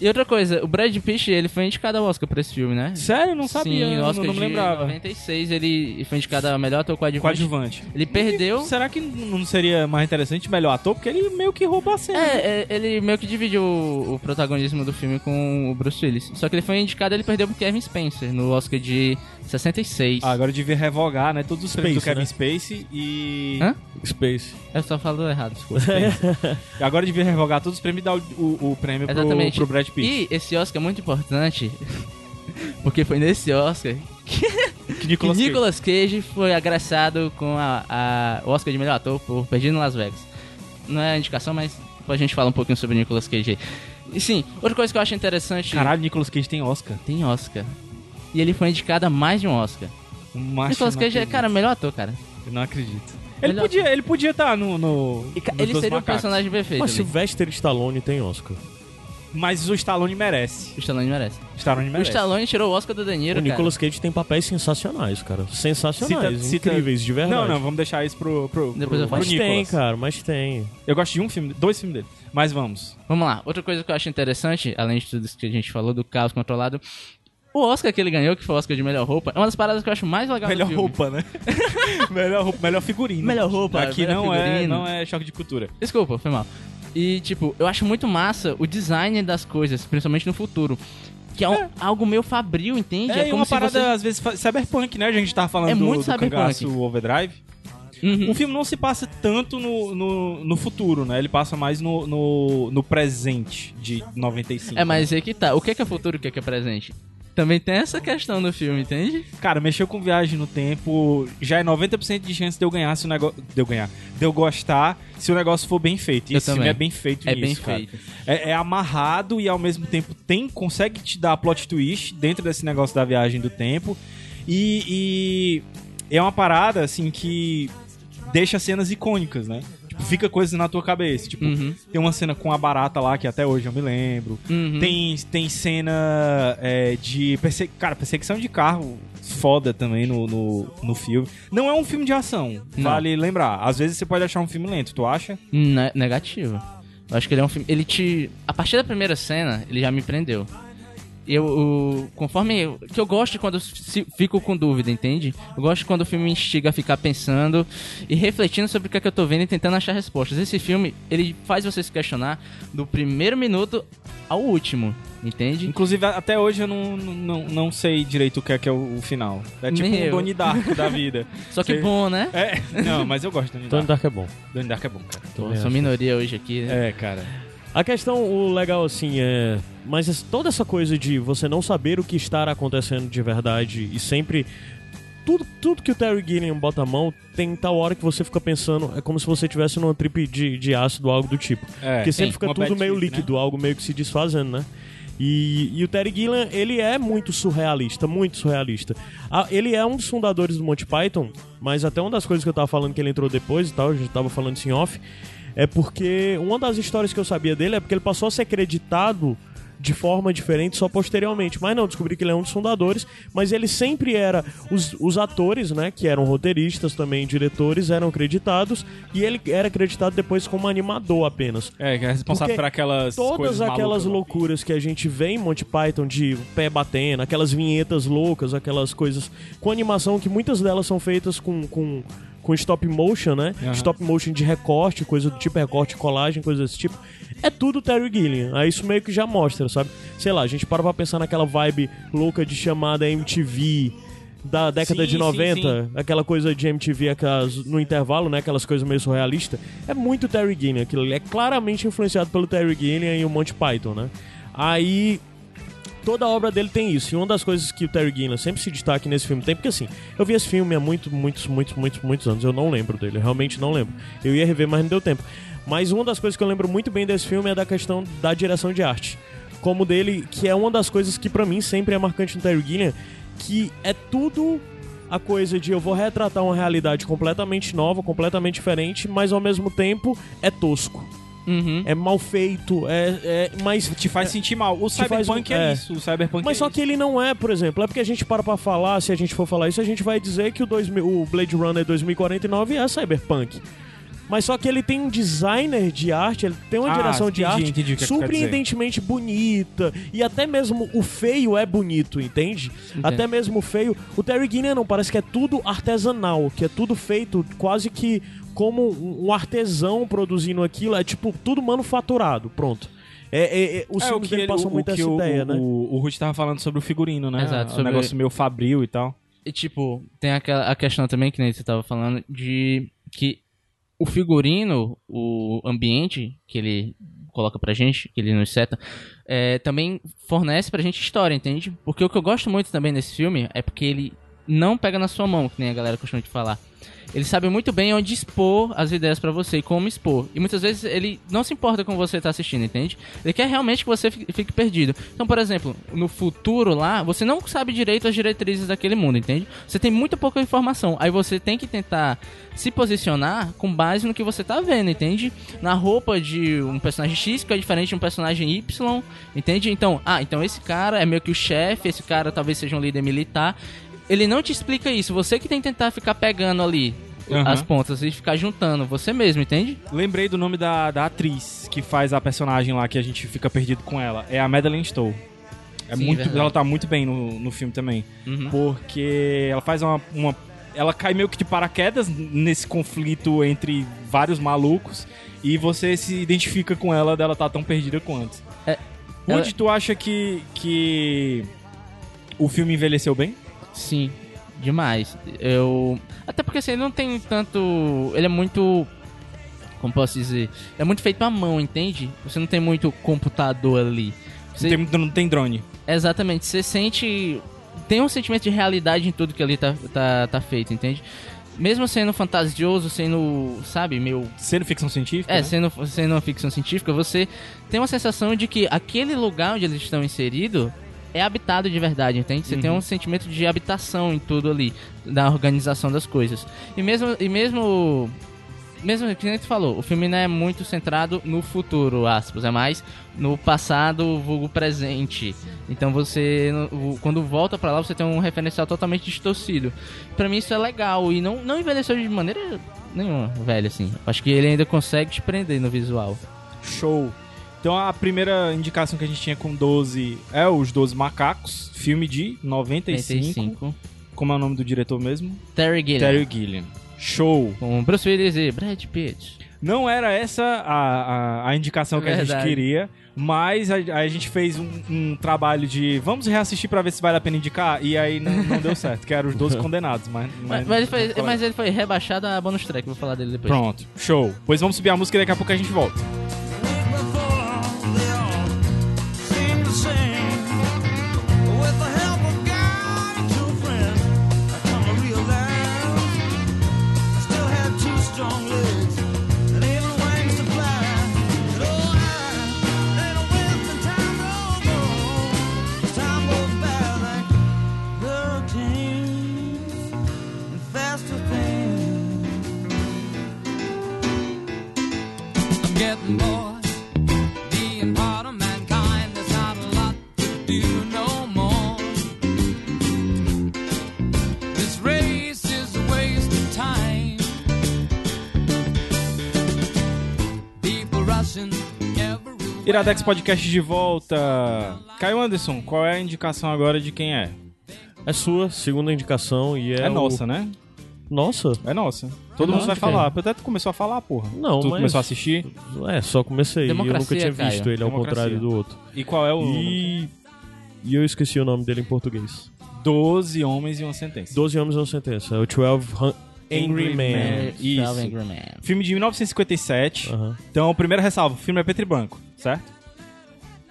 E outra coisa, o Brad Pitt, ele foi indicado ao Oscar pra esse filme, né? Sério? Não sabia. Sim, não, Oscar não de lembrava. 96, ele foi indicado a melhor ator coadjuvante. Coadjuvante. Ele perdeu... Será que não seria mais interessante melhor ator? Porque ele meio que rouba a cena. né? É, é, ele meio que dividiu o, o protagonismo do filme com o Bruce Willis. Só que ele foi indicado, ele perdeu pro Kevin Spencer no Oscar de 66. Ah, agora eu devia revogar, né? Todos os prêmios do Space, Kevin né? Spacey e. Hã? Space. Eu só falo errado, desculpa. E Agora eu devia revogar todos os prêmios e dar o, o- o prêmio pro, pro Brad Pitt. E esse Oscar é muito importante, porque foi nesse Oscar Que que Nicolas Cage. Nicolas Cage foi agraciado com a, a- o Oscar de melhor ator por Perdido em Las Vegas. Não é indicação, mas depois a gente fala um pouquinho sobre Nicolas Cage aí. E sim, outra coisa que eu acho interessante... Caralho, Nicolas Cage tem Oscar. Tem Oscar. E ele foi indicado a mais de um Oscar. Macho, Nicolas Cage é, cara, melhor ator, cara. Eu não acredito. Ele Melhor- podia, ele podia estar no, no. E ele seria o Macacos. personagem perfeito. Mas ali. Sylvester Stallone tem Oscar. Mas o Stallone merece. O Stallone merece. O Stallone O merece. Stallone tirou o Oscar do De Niro, o Nicolas Cage tem papéis sensacionais, cara. Sensacionais, Cita- cita- incríveis, de verdade. Não, não, vamos deixar isso pro, pro, Depois pro, eu falo. pro Mas tem, cara, mas tem. Eu gosto de um filme, dois filmes dele. Mas vamos. Vamos lá. Outra coisa que eu acho interessante, além de tudo isso que a gente falou do caos controlado, o Oscar que ele ganhou, que foi o Oscar de melhor roupa, é uma das paradas que eu acho mais legal melhor roupa, né? melhor roupa, melhor figurino. Melhor roupa, Aqui melhor não é, figurino. não é choque de cultura. Desculpa, foi mal. E, tipo, eu acho muito massa o design das coisas, principalmente no futuro. Que é, um- algo meio fabril, entende? É, e como uma parada, você... às vezes, cyberpunk, né? A gente tava falando É do, muito do cyberpunk. Overdrive. Uhum. O filme não se passa tanto no, no, no futuro, né? Ele passa mais no, no, no presente de 95. É, mas aí que tá. O que é, que é futuro e o que é, que é presente? Também tem essa questão no filme, entende? Cara, mexeu com viagem no tempo, já é 90% de chance de eu ganhar se o negócio. De eu ganhar. De eu gostar se o negócio for bem feito. E Eu esse filme também. é bem feito É nisso, bem cara. feito. É, é amarrado e ao mesmo tempo tem consegue te dar plot twist dentro desse negócio da viagem do tempo. E, e é uma parada assim que deixa cenas icônicas, né? Fica coisas na tua cabeça. Tipo, Uhum. tem uma cena com a barata lá, que até hoje eu me lembro. Uhum. Tem, tem cena é, de. Perse... Cara, perseguição de carro foda também no, no, no filme. Não é um filme de ação, Não. vale lembrar. Às vezes você pode achar um filme lento, tu acha? Ne- negativo. Eu acho que ele é um filme. Ele te. A partir da primeira cena, ele já me prendeu. Eu, o- conforme. eu- que eu gosto quando eu se- fico com dúvida, entende? Eu gosto quando o filme me instiga a ficar pensando e refletindo sobre o que, é que eu tô vendo e tentando achar respostas. Esse filme, ele faz você se questionar do primeiro minuto ao último, entende? Inclusive, até hoje eu não, não, não sei direito o que é que é o, o final. É tipo Nem um eu. Donnie Darko da vida. Só que Você- bom, né? É, não, mas eu gosto de Donnie Tony Darko. Dark é bom. Donnie Darko é bom, cara. Sou minoria hoje aqui. né? É, cara. A questão, o legal assim é. Mas toda essa coisa de você não saber o que está acontecendo de verdade e sempre. Tudo, tudo que o Terry Gilliam bota a mão, tem tal hora que você fica pensando. É como se você tivesse numa trip de, de ácido ou algo do tipo. É, Porque sempre sim, fica tudo meio trip, né? líquido, algo meio que se desfazendo, né? E, e o Terry Gilliam, ele é muito surrealista, muito surrealista. Ah, ele é um dos fundadores do Monty Python, mas até uma das coisas que eu tava falando que ele entrou depois e tal, a gente tava falando isso em off, é porque uma das histórias que eu sabia dele é porque ele passou a ser acreditado de forma diferente só posteriormente. Mas não, descobri que ele é um dos fundadores, mas ele sempre era. Os, os atores, né, que eram roteiristas também, diretores, eram acreditados, e ele era acreditado depois como animador apenas. É, que é responsável Porque por aquelas Todas aquelas malucas, loucuras que a gente vê em Monty Python de pé batendo, aquelas vinhetas loucas, aquelas coisas com animação que muitas delas são feitas com, com, com stop motion, né? Aham. Stop motion de recorte, coisa do tipo recorte, colagem, coisa desse tipo. É tudo Terry Gilliam. Aí isso meio que já mostra, sabe? Sei lá, a gente para pra pensar naquela vibe louca de chamada MTV da década Sim, de sim, 90, aquela coisa de MTV aquelas, no intervalo, né? Aquelas coisas meio surrealistas. É muito Terry Gilliam. Aquilo ali é claramente influenciado pelo Terry Gilliam e o Monty Python, né? Aí toda a obra dele tem isso. E uma das coisas que o Terry Gilliam sempre se destaca nesse filme tem, porque assim, eu vi esse filme há muito, muitos, muitos, muitos, muitos anos. Eu não lembro dele, realmente não lembro. Eu ia rever, mas não deu tempo. Mas uma das coisas que eu lembro muito bem desse filme é da questão da direção de arte. Como dele, que é uma das coisas que pra mim sempre é marcante no Terry Gilliam, que é tudo a coisa de eu vou retratar uma realidade completamente nova, completamente diferente, mas ao mesmo tempo é tosco. Uhum. É mal feito, é, é mas Te faz sentir mal. O faz Cyberpunk é, é. isso. O Cyberpunk Mas é só isso. que ele não é, por exemplo, é porque a gente para pra falar, se a gente for falar isso, a gente vai dizer que o, 2000, o Blade Runner 2049 é cyberpunk. Mas só que ele tem um designer de arte, ele tem uma Ah, direção de entendi, arte entendi o que é que surpreendentemente bonita. E até mesmo o feio é bonito, entende? Até mesmo o feio. O Terry Gilliam não, parece que é tudo artesanal, que é tudo feito quase que como um artesão produzindo aquilo. É tipo tudo manufaturado, pronto. É, é, é, É, o filmes que ele- o, muito o que essa o, ideia, né? O, o Ruth tava falando sobre o figurino, né? Exato, O sobre- negócio meio fabril e tal. E tipo, tem aquela a questão também que nem você tava falando de que o figurino, o ambiente que ele coloca pra gente, que ele nos seta, é, também fornece pra gente história, entende? Porque o que eu gosto muito também desse filme é porque ele não pega na sua mão, que nem a galera costuma de falar. Ele sabe muito bem onde expor as ideias pra você e como expor. E muitas vezes ele não se importa com você tá assistindo, entende? Ele quer realmente que você fique perdido. Então, por exemplo, no futuro lá, você não sabe direito as diretrizes daquele mundo, entende? Você tem muito pouca informação. Aí você tem que tentar se posicionar com base no que você tá vendo, entende? Na roupa de um personagem X que é diferente de um personagem Y, entende? Então, ah, então esse cara é meio que o chefe, esse cara talvez seja um líder militar. Ele não te explica isso, você que tem que tentar ficar pegando ali Aham. as pontas e ficar juntando você mesmo, entende? Lembrei do nome da, da atriz que faz a personagem lá que a gente fica perdido com ela. É a Madeleine Stowe. É Sim, muito, verdade. ela tá muito bem no, no filme também. Uhum. Porque ela faz uma, uma. Ela cai meio que de paraquedas nesse conflito entre vários malucos. E você se identifica com ela dela tá tão perdida quanto. É, Woody, ela- tu acha que, que o filme envelheceu bem? Sim, demais. Eu. Até porque assim, ele não tem tanto. Ele é muito. Como posso dizer? É muito feito à mão, entende? Você não tem muito computador ali. Você- Não, tem, não tem drone. Exatamente, você sente. Tem um sentimento de realidade em tudo que ali tá, tá, tá feito, entende? Mesmo sendo fantasioso, sendo, sabe, meio Sendo ficção científica? É, né? sendo, sendo uma ficção científica, você tem uma sensação de que aquele lugar onde eles estão inseridos é habitado de verdade, entende? Você tem um sentimento de habitação em tudo ali, da organização das coisas. E mesmo, e mesmo mesmo que nem tu falou, o filme não é muito centrado no futuro, aspas, é mais no passado, vulgo presente. Então você, quando volta pra lá, você tem um referencial totalmente distorcido. Pra mim isso é legal e não, não envelheceu de maneira nenhuma, velho, assim. Acho que ele ainda consegue te prender no visual. Show. Então a primeira indicação que a gente tinha com 12 é Os 12 Macacos, filme de 95. 85. Como é o nome do diretor mesmo? Terry Gilliam. Terry Gilliam. Show. Com Bruce Willis e Brad Pitt. Não era essa a, a, a indicação que a gente queria, mas a, a gente fez um, um trabalho de vamos reassistir pra ver se vale a pena indicar, e aí não, não deu certo, que eram os 12 condenados, mas... Mas, mas ele foi, mas ele foi rebaixado a bonus track, vou falar dele depois. Pronto, show. Pois vamos subir a música e daqui a pouco a gente volta. Iradex Podcast de volta. Caio Anderson, qual é a indicação agora de quem é? É sua, segunda indicação e é. É, o- nossa, né? Nossa? É nossa. Todo mundo nossa, vai falar. Até tu começou a falar, porra. Não, Tu mas- começou a assistir. É, só comecei. e eu nunca Democracia, tinha Caio. visto ele, ao Democracia. contrário do outro. E qual é o... E. E eu esqueci o nome dele em português. 12 Homens e uma Sentença. 12 Homens e uma Sentença. É o 12 Hun- Angry, Angry Man. Man. É, Isso. Twelve Angry Men. Filme de 1957. Aham. Então, primeira ressalva, o filme é preto e branco, certo?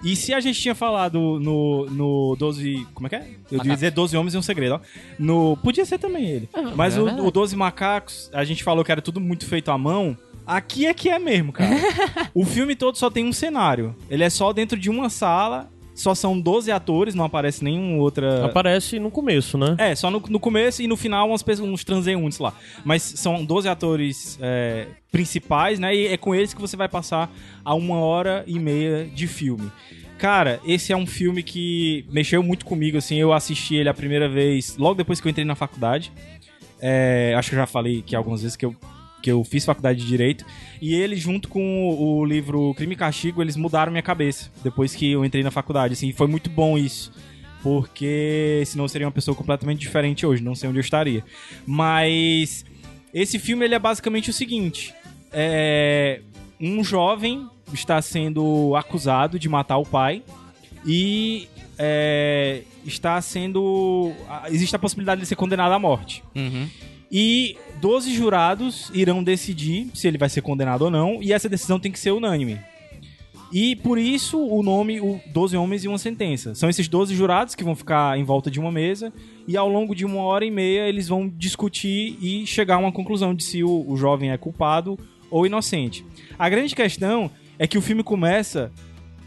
E se a gente tinha falado no, no 12... Como é que é? Eu devia dizer 12 Homens e um Segredo, ó. No, podia ser também ele. Mas é o, o 12 Macacos, a gente falou que era tudo muito feito à mão. Aqui é que é mesmo, cara. o filme todo só tem um cenário. Ele é só dentro de uma sala. Só são 12 atores, não aparece nenhum outra... Aparece no começo, né? É, só no, no começo e no final umas pessoas, uns transeuntes lá. Mas são 12 atores é, principais, né? E é com eles que você vai passar a uma hora e meia de filme. Cara, esse é um filme que mexeu muito comigo, assim. Eu assisti ele a primeira vez logo depois que eu entrei na faculdade. É, acho que eu já falei que algumas vezes que eu, que eu fiz faculdade de Direito. E ele, junto com o, o livro Crime e Castigo, eles mudaram minha cabeça depois que eu entrei na faculdade. Assim, foi muito bom isso. Porque senão eu seria uma pessoa completamente diferente hoje, não sei onde eu estaria. Mas esse filme ele é basicamente o seguinte: é, um jovem está sendo acusado de matar o pai e é, está sendo. Existe a possibilidade de ser condenado à morte. Uhum. E 12 jurados irão decidir se ele vai ser condenado ou não, e essa decisão tem que ser unânime. E por isso o nome, o 12 Homens e uma Sentença. São esses 12 jurados que vão ficar em volta de uma mesa, e ao longo de uma hora e meia eles vão discutir e chegar a uma conclusão de se o, o jovem é culpado ou inocente. A grande questão é que o filme começa,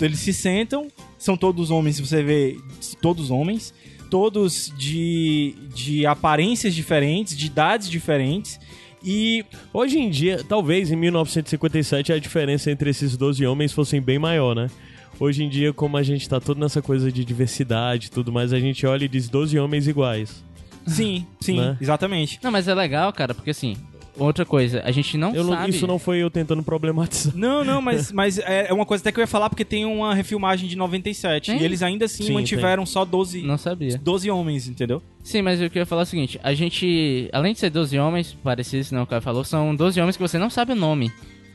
eles se sentam, são todos homens, você vê, todos homens, todos de, de aparências diferentes, de idades diferentes, e Hoje em dia, talvez em 1957 a diferença entre esses 12 homens fossem bem maior, né? Hoje em dia, como a gente tá todo nessa coisa de diversidade e tudo mais, a gente olha e diz 12 homens iguais. sim, sim, Né? exatamente. Não, mas é legal, cara, porque assim, outra coisa, a gente não Eu não- sabe... isso não foi eu tentando problematizar. Não, não, mas, mas é é uma coisa até que eu ia falar porque tem uma refilmagem de 97 Tem? e eles ainda assim Sim, mantiveram só 12, Não sabia. 12 homens, entendeu? Sim, mas o que eu ia falar é o seguinte, a gente, além de ser 12 homens, parecidos, não, o cara falou, são 12 homens que você não sabe o nome.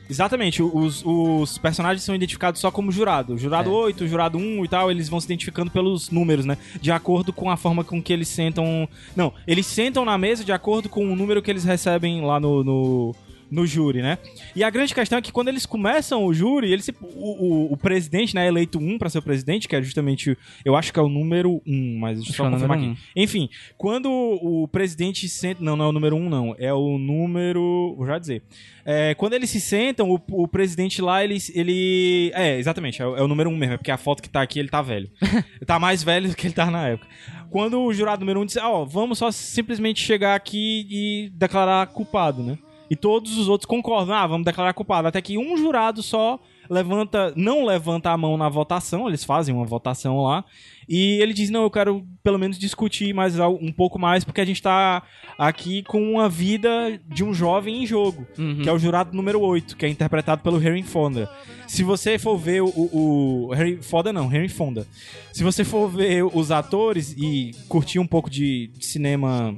Exatamente, os, os personagens são identificados só como jurado. Jurado É. 8, jurado 1 e tal, eles vão se identificando pelos números, né? De acordo com a forma com que eles sentam. Não, eles sentam na mesa de acordo com o número que eles recebem lá no. no... no júri, né? E a grande questão é que quando eles começam o júri, eles, se- o, o, o presidente, né, eleito um pra ser o presidente, que é justamente, eu acho que é o número um, mas deixa eu só é confirmar aqui. número Enfim, quando o presidente senta. Não, não é o número um, não. É o número. Vou já dizer. É, quando eles se sentam, o, o presidente lá, ele, ele. É, exatamente, é, o- é o número um mesmo, é porque a foto que tá aqui, ele tá velho. ele tá mais velho do que ele tá na época. Quando o jurado número um disse, ó, vamos só simplesmente chegar aqui e declarar culpado, né? E todos os outros concordam, ah, vamos declarar culpado. Até que um jurado só levanta, não levanta a mão na votação, eles fazem uma votação lá, e ele diz, não, eu quero pelo menos discutir mais um pouco mais, porque a gente tá aqui com uma vida de um jovem em jogo, Uhum. que é o jurado número 8, que é interpretado pelo Harry Fonda. Se você for ver o, o, o Harry Fonda não, Harry Fonda. Se você for ver os atores e curtir um pouco de, de cinema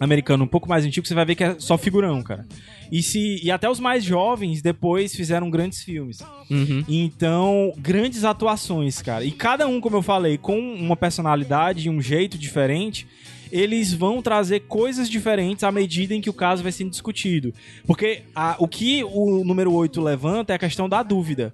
americano um pouco mais antigo, você vai ver que é só figurão, cara. E, se, e até os mais jovens depois fizeram grandes filmes. Uhum. Então, grandes atuações, cara. E cada um, como eu falei, com uma personalidade e um jeito diferente, eles vão trazer coisas diferentes à medida em que o caso vai sendo discutido. Porque a- o que o número 8 levanta é a questão da dúvida.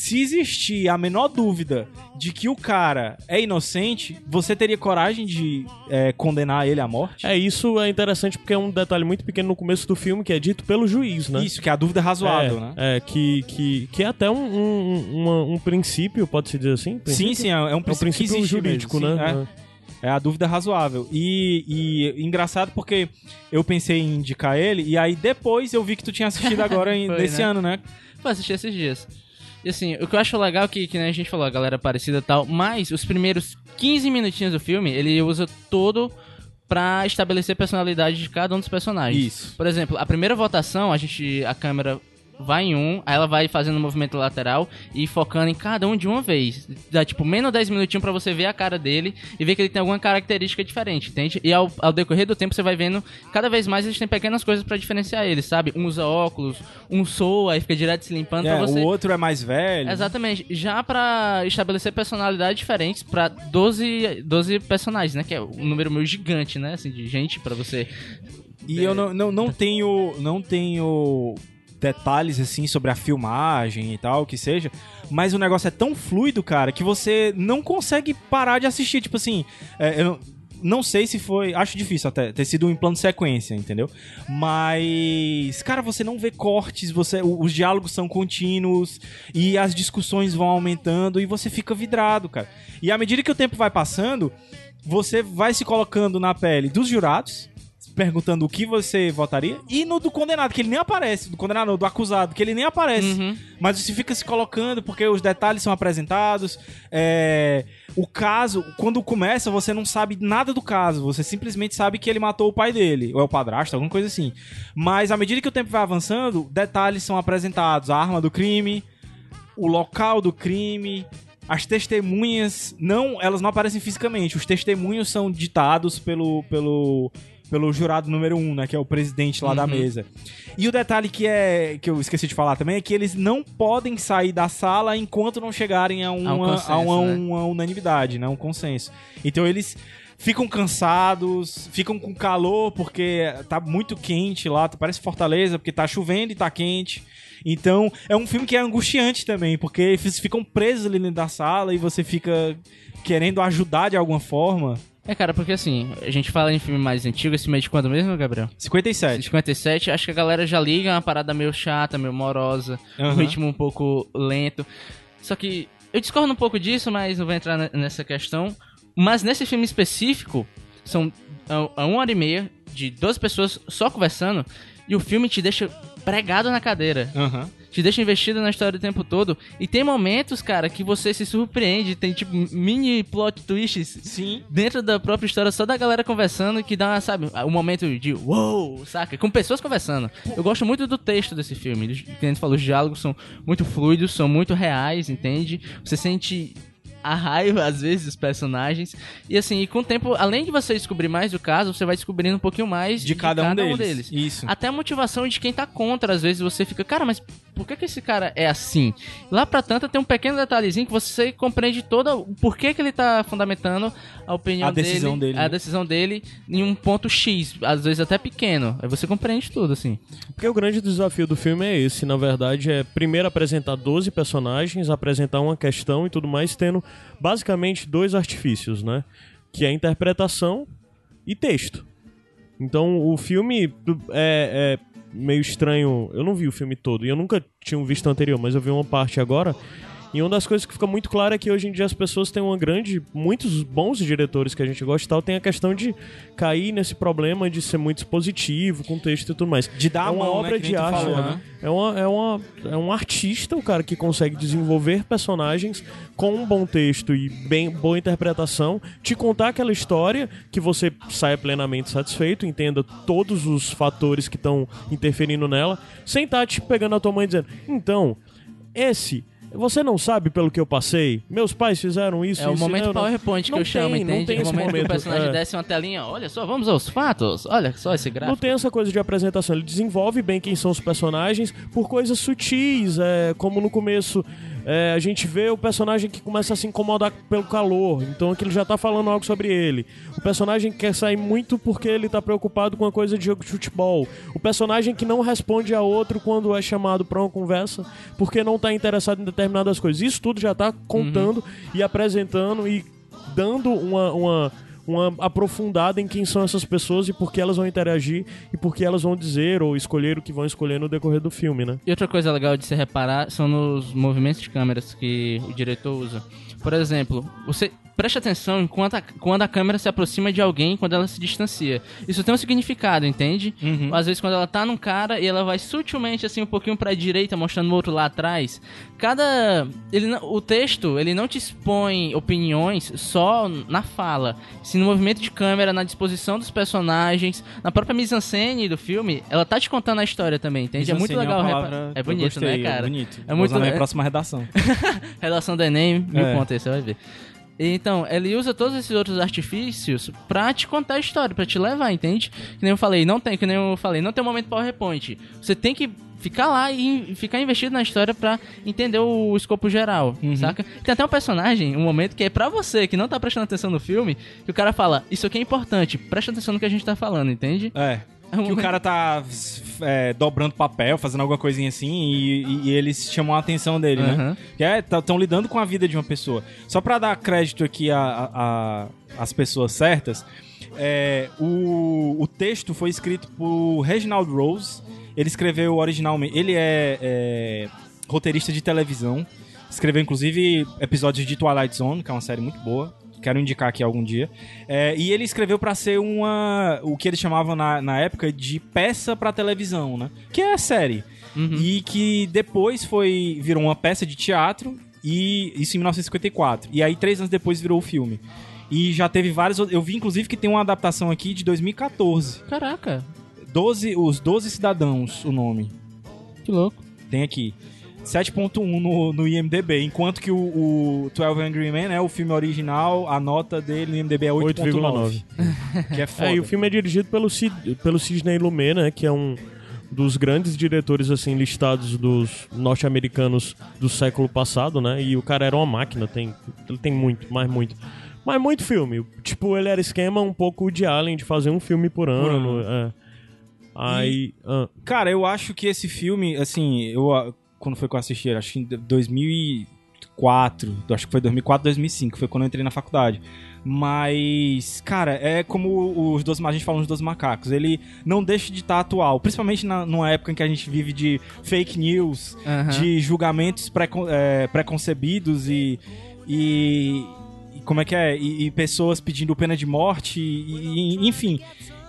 Se existir a menor dúvida de que o cara é inocente, você teria coragem de é, condenar ele à morte? É, isso é interessante porque é um detalhe muito pequeno no começo do filme que é dito pelo juiz, né? Isso, que é a dúvida razoável, é, né? É, que, que, que é até um, um, uma- um princípio, pode-se dizer assim? Sim, Princípio? sim, é, é um É um princípio, princípio jurídico, mesmo, sim, né? é. É a dúvida razoável. E, e engraçado porque eu pensei em indicar ele, e aí depois eu vi que tu tinha assistido agora Foi, desse né? ano, né? Pô, assisti esses dias. E assim, o que eu acho legal é que, que nem a gente falou, a galera é parecida e tal, mas os primeiros 15 minutinhos do filme, ele usa todo pra estabelecer a personalidade de cada um dos personagens. Isso. Por exemplo, a primeira votação, a gente. A câmera vai em um, aí ela vai fazendo um movimento lateral e focando em cada um de uma vez. Dá tipo menos 10 minutinhos pra você ver a cara dele e ver que ele tem alguma característica diferente, entende? E ao, ao decorrer do tempo você vai vendo, cada vez mais eles têm pequenas coisas pra diferenciar eles, sabe? Um usa óculos, um soa e fica direto se limpando É, pra você. O outro é mais velho. Exatamente. Já pra estabelecer personalidades diferentes pra 12, 12 personagens, né? Que é um número meio gigante, né? Assim, de gente pra você. E eu não, não, não tenho. Não tenho detalhes assim sobre a filmagem e tal, que seja, mas o negócio é tão fluido, cara, que você não consegue parar de assistir. Tipo assim, é, eu não- sei se foi. Acho difícil até ter sido um plano sequência, entendeu? Mas, cara, você não vê cortes, você, os diálogos são contínuos e as discussões vão aumentando e você fica vidrado, cara. E à medida que o tempo vai passando, você vai se colocando na pele dos jurados, perguntando o que você votaria, e no do condenado, que ele nem aparece, do condenado, não, do acusado, que ele nem aparece. Uhum. Mas você fica se colocando porque os detalhes são apresentados. é, O caso, quando começa, você não sabe nada do caso. Você simplesmente sabe que ele matou o pai dele, ou é o padrasto, alguma coisa assim. Mas à medida que o tempo vai avançando, detalhes são apresentados. A arma do crime, o local do crime. As testemunhas não, elas não aparecem fisicamente. Os testemunhos são ditados pelo pelo pelo jurado número um, né, que é o presidente lá da Uhum. mesa. E o detalhe que é que eu esqueci de falar também é que eles não podem sair da sala enquanto não chegarem a uma, A um consenso, a uma, né? uma unanimidade, né, um consenso. Então eles ficam cansados, ficam com calor porque tá muito quente lá, parece Fortaleza porque tá chovendo e tá quente. Então, é um filme que é angustiante também, porque eles ficam presos ali dentro da sala e você fica querendo ajudar de alguma forma. É, cara, porque assim, a gente fala em filme mais antigo, esse mês de quando mesmo, Gabriel? 57. 57, acho que a galera já liga uma parada meio chata, meio morosa, um Aham. ritmo um pouco lento. Só que eu discordo um pouco disso, mas não vou entrar ne- nessa questão. Mas nesse filme específico, são a- a uma hora e meia de duas pessoas só conversando e o filme te deixa pregado na cadeira. Aham. Te deixa investido na história o tempo todo. E tem momentos, cara, que você se surpreende. Tem, tipo, mini plot twists Sim. dentro da própria história, só da galera conversando, que dá, sabe, um momento de uou, saca? Com pessoas conversando. Eu gosto muito do texto desse filme. Que a gente falou, os diálogos são muito fluidos, são muito reais, entende? Você sente a raiva, às vezes, dos personagens. E assim, e com o tempo, além de você descobrir mais do caso, você vai descobrindo um pouquinho mais De cada, um, deles. Isso. até a motivação de quem tá contra, às vezes você fica, cara, mas por que, que esse cara é assim? Lá pra tanto tem um pequeno detalhezinho que você compreende toda o porquê que ele tá fundamentando a opinião A decisão dele, a né? decisão dele em um ponto X, às vezes até pequeno. Aí você compreende tudo, assim. Porque o grande desafio do filme é esse, na verdade, é primeiro apresentar 12 personagens, apresentar uma questão e tudo mais, tendo basicamente dois artifícios, né? Que é interpretação e texto. Então o filme é, é meio estranho. Eu não vi o filme todo e eu nunca tinha visto o anterior, mas eu vi uma parte agora. E uma das coisas que fica muito clara é que hoje em dia as pessoas têm uma grande. Muitos bons diretores que a gente gosta e tal, tem a questão de cair nesse problema de ser muito expositivo, com texto e tudo mais. De dar é uma mão, né, obra nem de arte. falou, né? né? É, uma, é, uma, é um artista, o cara que consegue desenvolver personagens com um bom texto e bem boa interpretação, te contar aquela história que você saia plenamente satisfeito, entenda todos os fatores que estão interferindo nela, sem estar te pegando a tua mãe e dizendo, então, esse. Você não sabe pelo que eu passei? Meus pais fizeram isso. É o momento não- PowerPoint que Não eu chamo, tem, não entende? tem o esse momento, que momento, o personagem é. desce uma telinha, olha só, vamos aos fatos, olha só esse Não gráfico. tem essa coisa de apresentação. Ele desenvolve bem quem são os personagens por coisas sutis, é, como no começo é, a gente vê o personagem que começa a se incomodar pelo calor, então aquilo já tá falando algo sobre ele. O personagem que quer sair muito porque ele tá preocupado com a coisa de jogo de futebol. O personagem que não responde a outro quando é chamado pra uma conversa porque não tá interessado em determinadas coisas. Isso tudo já tá contando e apresentando e dando uma, uma, uma aprofundada em quem são essas pessoas e por que elas vão interagir e por que elas vão dizer ou escolher o que vão escolher no decorrer do filme, né? E outra coisa legal de se reparar são nos movimentos de câmeras que o diretor usa. Por exemplo, você preste atenção quando a, quando a câmera se aproxima de alguém quando ela se distancia. Isso tem um significado, entende? Às vezes quando ela tá num cara e ela vai sutilmente assim um pouquinho pra direita, mostrando o outro lá atrás. Cada ele o texto, ele não te expõe opiniões só na fala, sim no movimento de câmera, na disposição dos personagens, na própria mise-en-scène do filme, ela tá te contando a história também, entende? É muito Mise-en-scène legal. palavra É que eu bonito, gostei, né, cara? É bonito. É Vou muito é- próxima redação. Redação do Enem, mil É. pontos aí, você vai ver. Então, ele usa todos esses outros artifícios pra te contar a história, pra te levar, entende? Que nem eu falei, não tem, que nem eu falei, não tem um momento PowerPoint. Você tem que ficar lá e ficar investido na história pra entender o escopo geral, saca? Tem até um personagem, um momento que é pra você, que não tá prestando atenção no filme, que o cara fala, isso aqui é importante, presta atenção no que a gente tá falando, entende? É. Que o cara tá é, dobrando papel, fazendo alguma coisinha assim, e, e- eles chamam a atenção dele, né? Aham. Que é, estão lidando com a vida de uma pessoa. Só pra dar crédito aqui a, a- a- às pessoas certas, é, o, o texto foi escrito por Reginald Rose. Ele escreveu originalmente. Ele é, é roteirista de televisão. Escreveu, inclusive, episódios de Twilight Zone, que é uma série muito boa. Quero indicar aqui algum dia. É, e ele escreveu pra ser uma. o que eles chamavam na, na época de peça pra televisão, né? Que é a série. E que depois foi. virou uma peça de teatro. E isso em 1954. E aí, três anos depois, virou o filme. E já teve vários. Eu vi, inclusive, que tem uma adaptação aqui de 2014. Caraca, 12, os 12 Cidadãos, o nome. que louco. Tem aqui. 7.1 no, no IMDB, enquanto que o, o 12 Angry Men, né, o filme original, a nota dele no IMDB é 8.9. que é foda. É, e o filme é dirigido pelo, Sid, pelo Sidney Lumet, né? Que é um dos grandes diretores, assim, listados dos norte-americanos do século passado, né? E o cara era uma máquina, tem, ele tem muito, mais muito. Mas muito filme. Tipo, ele era esquema um pouco de Allen, de fazer um filme por ano. é. Aí... ah, Cara, eu acho que esse filme, assim, eu quando foi que eu assisti? Acho que em 2004, acho que foi 2004, 2005, foi quando eu entrei na faculdade. Mas, cara, é como os dois, a gente fala nos dois macacos, ele não deixa de estar atual, principalmente na, numa época em que a gente vive de fake news, Aham. de julgamentos precon- é, preconcebidos e, e, e como é que é? E, e pessoas pedindo pena de morte, e, e- enfim.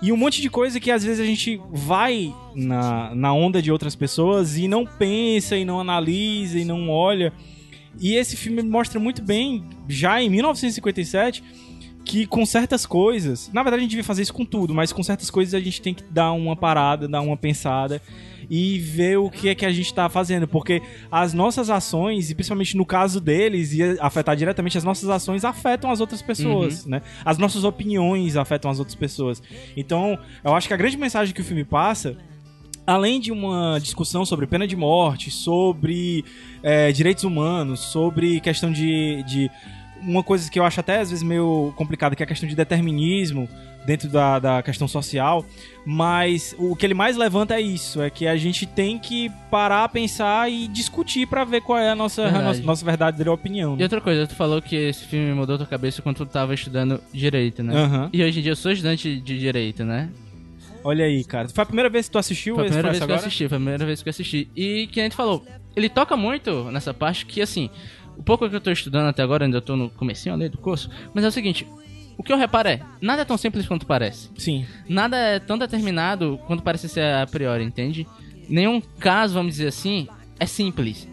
E um monte de coisa que às vezes a gente vai na, na onda de outras pessoas e não pensa, e não analisa, e não olha. E esse filme mostra muito bem, já em 1957, que com certas coisas. Na verdade, a gente devia fazer isso com tudo, mas com certas coisas a gente tem que dar uma parada, dar uma pensada e ver o que é que a gente tá fazendo. Porque as nossas ações, e principalmente no caso deles, e afetar diretamente as nossas ações, afetam as outras pessoas, né? As nossas opiniões afetam as outras pessoas. Então, eu acho que a grande mensagem que o filme passa além de uma discussão sobre pena de morte, sobre é, direitos humanos, sobre questão de, de. Uma coisa que eu acho até às vezes meio complicada, que é a questão de determinismo dentro da, da questão social. Mas o que ele mais levanta é isso: é que a gente tem que parar, pensar e discutir pra ver qual é a nossa, a Verdade. nossa, nossa verdadeira opinião. E Né? outra coisa, tu falou que esse filme mudou tua cabeça quando tu tava estudando direito, né? Aham. E hoje em dia eu sou estudante de direito, né? Olha aí, cara. Foi a primeira vez que tu assistiu Foi a primeira vez que eu assisti, foi a primeira vez que eu assisti. E que a gente falou, ele toca muito nessa parte que, assim, o pouco que eu tô estudando até agora, ainda tô no comecinho ali do curso, mas é o seguinte, o que eu reparo é, nada é tão simples quanto parece. Sim. Nada é tão determinado quanto parece ser a priori, entende? Nenhum caso, vamos dizer assim, é simples.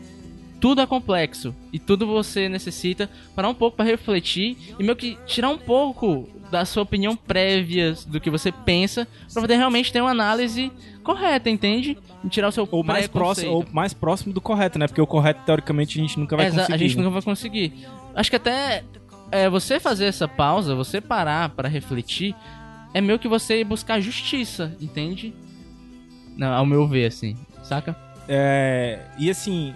Tudo é complexo e tudo você necessita parar um pouco para refletir e meio que tirar um pouco da sua opinião prévia do que você pensa para poder realmente ter uma análise correta, entende? E tirar o seu Ou mais, próximo, ou mais próximo do correto, né? Porque o correto, teoricamente, a gente nunca vai Exa- conseguir. A gente né? nunca vai conseguir. Acho que até é, você fazer essa pausa, você parar para refletir, é meio que você buscar justiça, entende? Não, ao meu ver, assim, saca? É, e assim,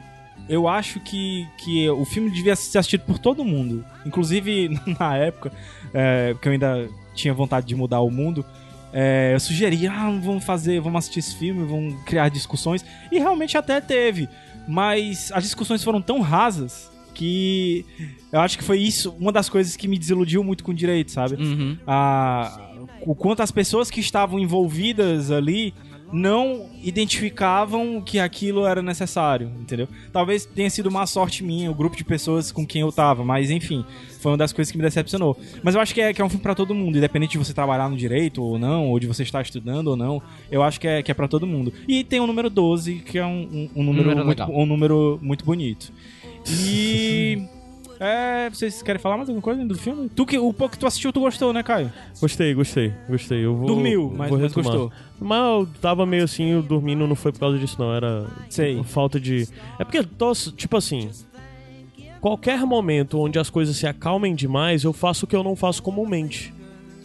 eu acho que, que o filme devia ser assistido por todo mundo. Inclusive, na época, é, que eu ainda tinha vontade de mudar o mundo, é, eu sugeria, ah, vamos fazer, vamos assistir esse filme, vamos criar discussões. E realmente até teve. Mas as discussões foram tão rasas que eu acho que foi isso, uma das coisas que me desiludiu muito com o direito, sabe? Uhum. a, o quanto as pessoas que estavam envolvidas ali não identificavam que aquilo era necessário, entendeu? Talvez tenha sido uma sorte minha, o grupo de pessoas com quem eu tava, mas enfim, foi uma das coisas que me decepcionou. Mas eu acho que é, que é um filme pra todo mundo, independente de você trabalhar no direito ou não, ou de você estar estudando ou não, eu acho que é, que é pra todo mundo. E tem o número 12, que é um, um, um número, Número muito, legal. um número muito bonito. E... É, vocês querem falar mais alguma coisa do filme? Tu que, o pouco que tu assistiu, tu gostou, né, Caio? Gostei, gostei, gostei. Eu vou, Dormiu, mas, vou mas gostou. Mas eu tava meio assim, eu dormindo não foi por causa disso, não. Era Sei. falta de. É porque, tô, tipo assim. Qualquer momento onde as coisas se acalmem demais, eu faço o que eu não faço comumente,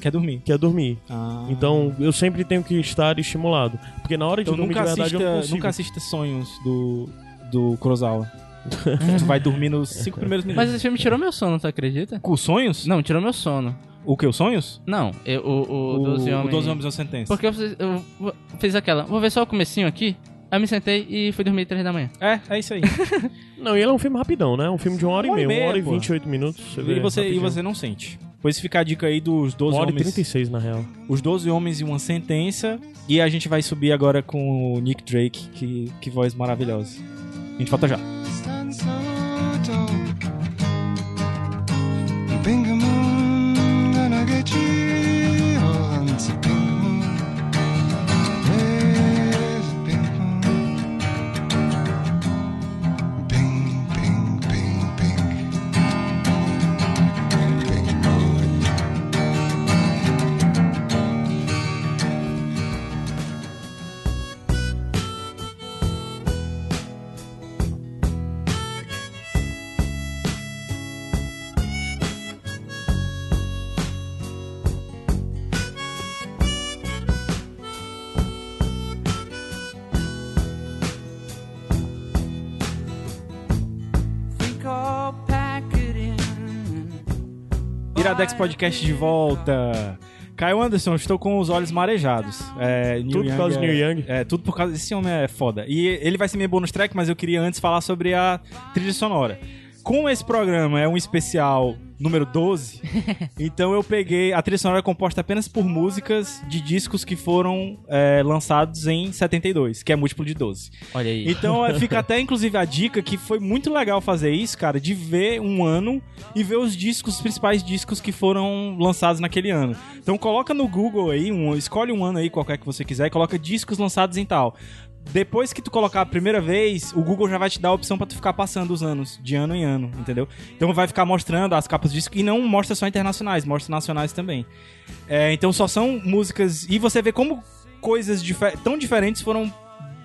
Quer dormir. que é dormir. Ah. Então eu sempre tenho que estar estimulado. Porque na hora de Então dormir nunca de verdade eu não assista, consigo. nunca assista sonhos do, do Kurosawa. tu vai dormir nos cinco primeiros Mas minutos. esse filme tirou meu sono, tu acredita? Com sonhos? Não, tirou meu sono. O que? Os sonhos? Não, eu, o, o, 12 o Homens... 12 Homens é uma sentença. Porque eu, fiz- eu fiz aquela, vou ver só o comecinho aqui, aí eu me sentei e fui dormir três da manhã. É, é isso aí. Não, e ele é um filme rapidão, né? Um filme de uma hora Uma hora e e meia, uma hora e meia, pô. 28 minutos. Você vê e, você, e rapidinho. você não sente. Pois fica a dica aí dos 12 Uma hora e homens. 36, na real. Os 12 homens e uma sentença. E a gente vai subir agora com o Nick Drake, que, que voz maravilhosa. A gente volta já. And so dull. Bingham Iradex Podcast de volta. Caio Anderson, estou com os olhos marejados. É, Tudo por causa do é- Neil Young? É, tudo por causa desse homem é foda. E ele vai ser minha bonus track, mas eu queria antes falar sobre a trilha sonora. Como esse programa é um especial número 12, então eu peguei. A trilha sonora é composta apenas por músicas de discos que foram é, lançados em 72, que é múltiplo de 12. Olha aí. Então é, fica até inclusive a dica que foi muito legal fazer isso, cara, de ver um ano e ver os discos, os principais discos que foram lançados naquele ano. Então coloca no Google aí, um, escolhe um ano aí qualquer que você quiser e coloca discos lançados em tal. Depois que tu colocar a primeira vez, o Google já vai te dar a opção pra tu ficar passando os anos, de ano em ano, entendeu? Então vai ficar mostrando as capas de disco e não mostra só internacionais, mostra nacionais também. É, então só são músicas. E você vê como coisas dife- tão diferentes foram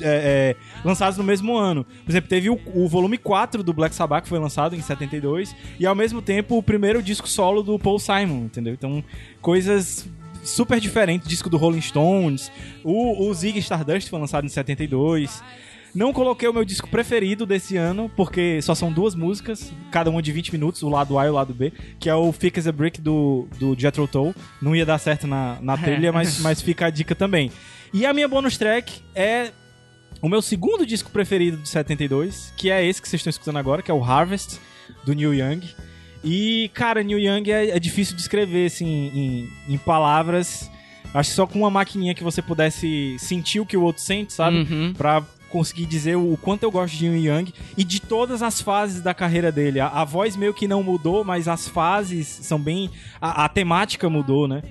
é, é, no mesmo ano. Por exemplo, teve o, o volume 4 do Black Sabbath, que foi lançado em 72, e ao mesmo tempo o primeiro disco solo do Paul Simon, entendeu? Então, coisas super diferentes. Disco do Rolling Stones, o, o Zig Stardust foi lançado em 72. Não coloquei o meu disco preferido desse ano, porque só são duas músicas, cada uma de 20 minutos, o lado A e o lado B, que é o Thick as a Brick do, do Jethro Tull. Não ia dar certo na, na trilha, mas, mas fica a dica também. E a minha bonus track é o meu segundo disco preferido de 72, que é esse que vocês estão escutando agora, que é o Harvest, do Neil Young. E, cara, Neil Young é, é difícil de escrever, assim, em, em palavras. Acho que só com uma maquininha que você pudesse sentir o que o outro sente, sabe? Uhum. Pra conseguir dizer o quanto eu gosto de Neil Young e de todas as fases da carreira dele. A, a voz meio que não mudou, mas as fases são bem. A, a temática mudou, né?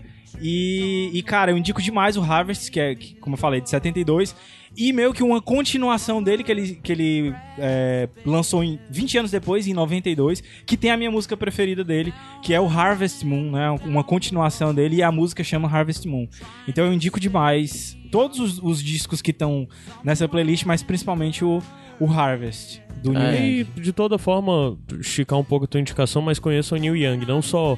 E, e, cara, eu indico demais o Harvest, que é, que, como eu falei, de 72. E meio que uma continuação dele, que ele, que ele é, lançou em 20 anos depois, em 92, que tem a minha música preferida dele, que é o Harvest Moon, né? Uma continuação dele, e a música chama Harvest Moon. Então eu indico demais todos os, os discos que estão nessa playlist, mas principalmente o, o Harvest, do É, Young. e de toda forma, esticar um pouco a tua indicação, mas conheça o Neil Young, não só,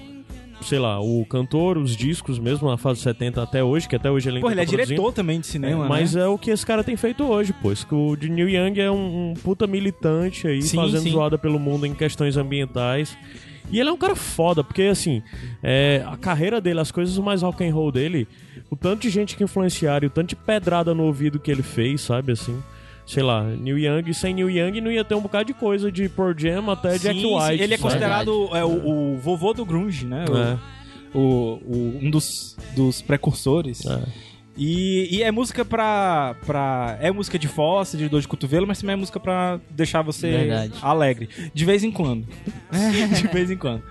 sei lá, o cantor, os discos mesmo, na fase 70 até hoje, que até hoje ele ainda Pô, ele é tá produzindo. diretor também de cinema, mas né? é o que esse cara tem feito hoje, pô. Esse que O de Neil Young é um, um puta militante aí, Sim, fazendo sim. zoada pelo mundo em questões ambientais. E ele é um cara foda, porque assim, é, a carreira dele, as coisas mais rock and roll dele, o tanto de gente que influenciaram, e o tanto de pedrada no ouvido que ele fez, sabe assim. Sei lá, Neil Young, sem Neil Young não ia ter um bocado de coisa, de Pearl Jam até Jack Sim, White. sim, ele é considerado é, o, o vovô do grunge, né? O- É. o, o- um dos, dos precursores. É. E, e é música pra, pra. É música de fossa, de dor de cotovelo, mas também é música pra deixar você Verdade. alegre. De vez em quando. de vez em quando.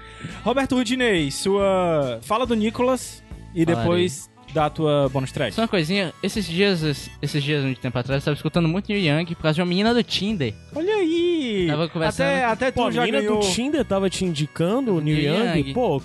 Roberto Rudinei, sua. Fala do Nicolas e Falarei. depois da tua bonus track. Só uma coisinha, esses dias, esses dias, um tempo atrás, eu tava escutando muito Neil Young por causa de uma menina do Tinder. Olha aí! Tava conversando- Até, até tu Pô, a já menina ganhou do Tinder tava te indicando o Neil Neil Young? Young. Pô,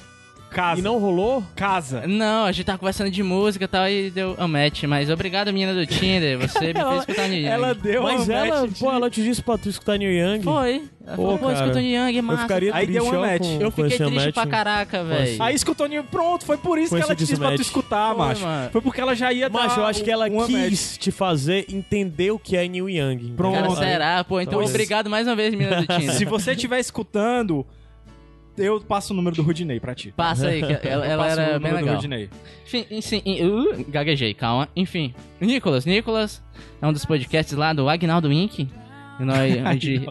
casa. e não rolou? Casa. Não, a gente tava conversando de música e tal, e deu um match, mas obrigado, menina do Tinder, você me fez escutar Neil Young. Ela deu Mas uma ela, match pô, ela te disse pra tu escutar Neil Young? Foi. Ela Pô, falou, pô, cara, escuta Neil Young, é massa. Eu ficaria Aí triste deu uma ó, match. com- Eu com fiquei triste match. pra caraca, velho. Aí escutou Neil. Pronto, foi por isso que ela te disse pra tu escutar, Foi, macho. mano. Foi porque ela já ia dar Mas eu acho que ela uma match. quis te fazer entender o que é Neil Young. Pronto. Cara, será? Pô, então Talvez. obrigado mais uma vez, menina do Tinder. Se você estiver escutando, eu passo o número do Rudinei pra ti. Passa aí, que ela, ela passo o era bem número do legal. Rudinei. Enfim, enfim, uh, gaguejei, calma. Enfim, Nicolas. Nicolas é um dos podcasts lá do Agnaldo Inc. E nós, onde,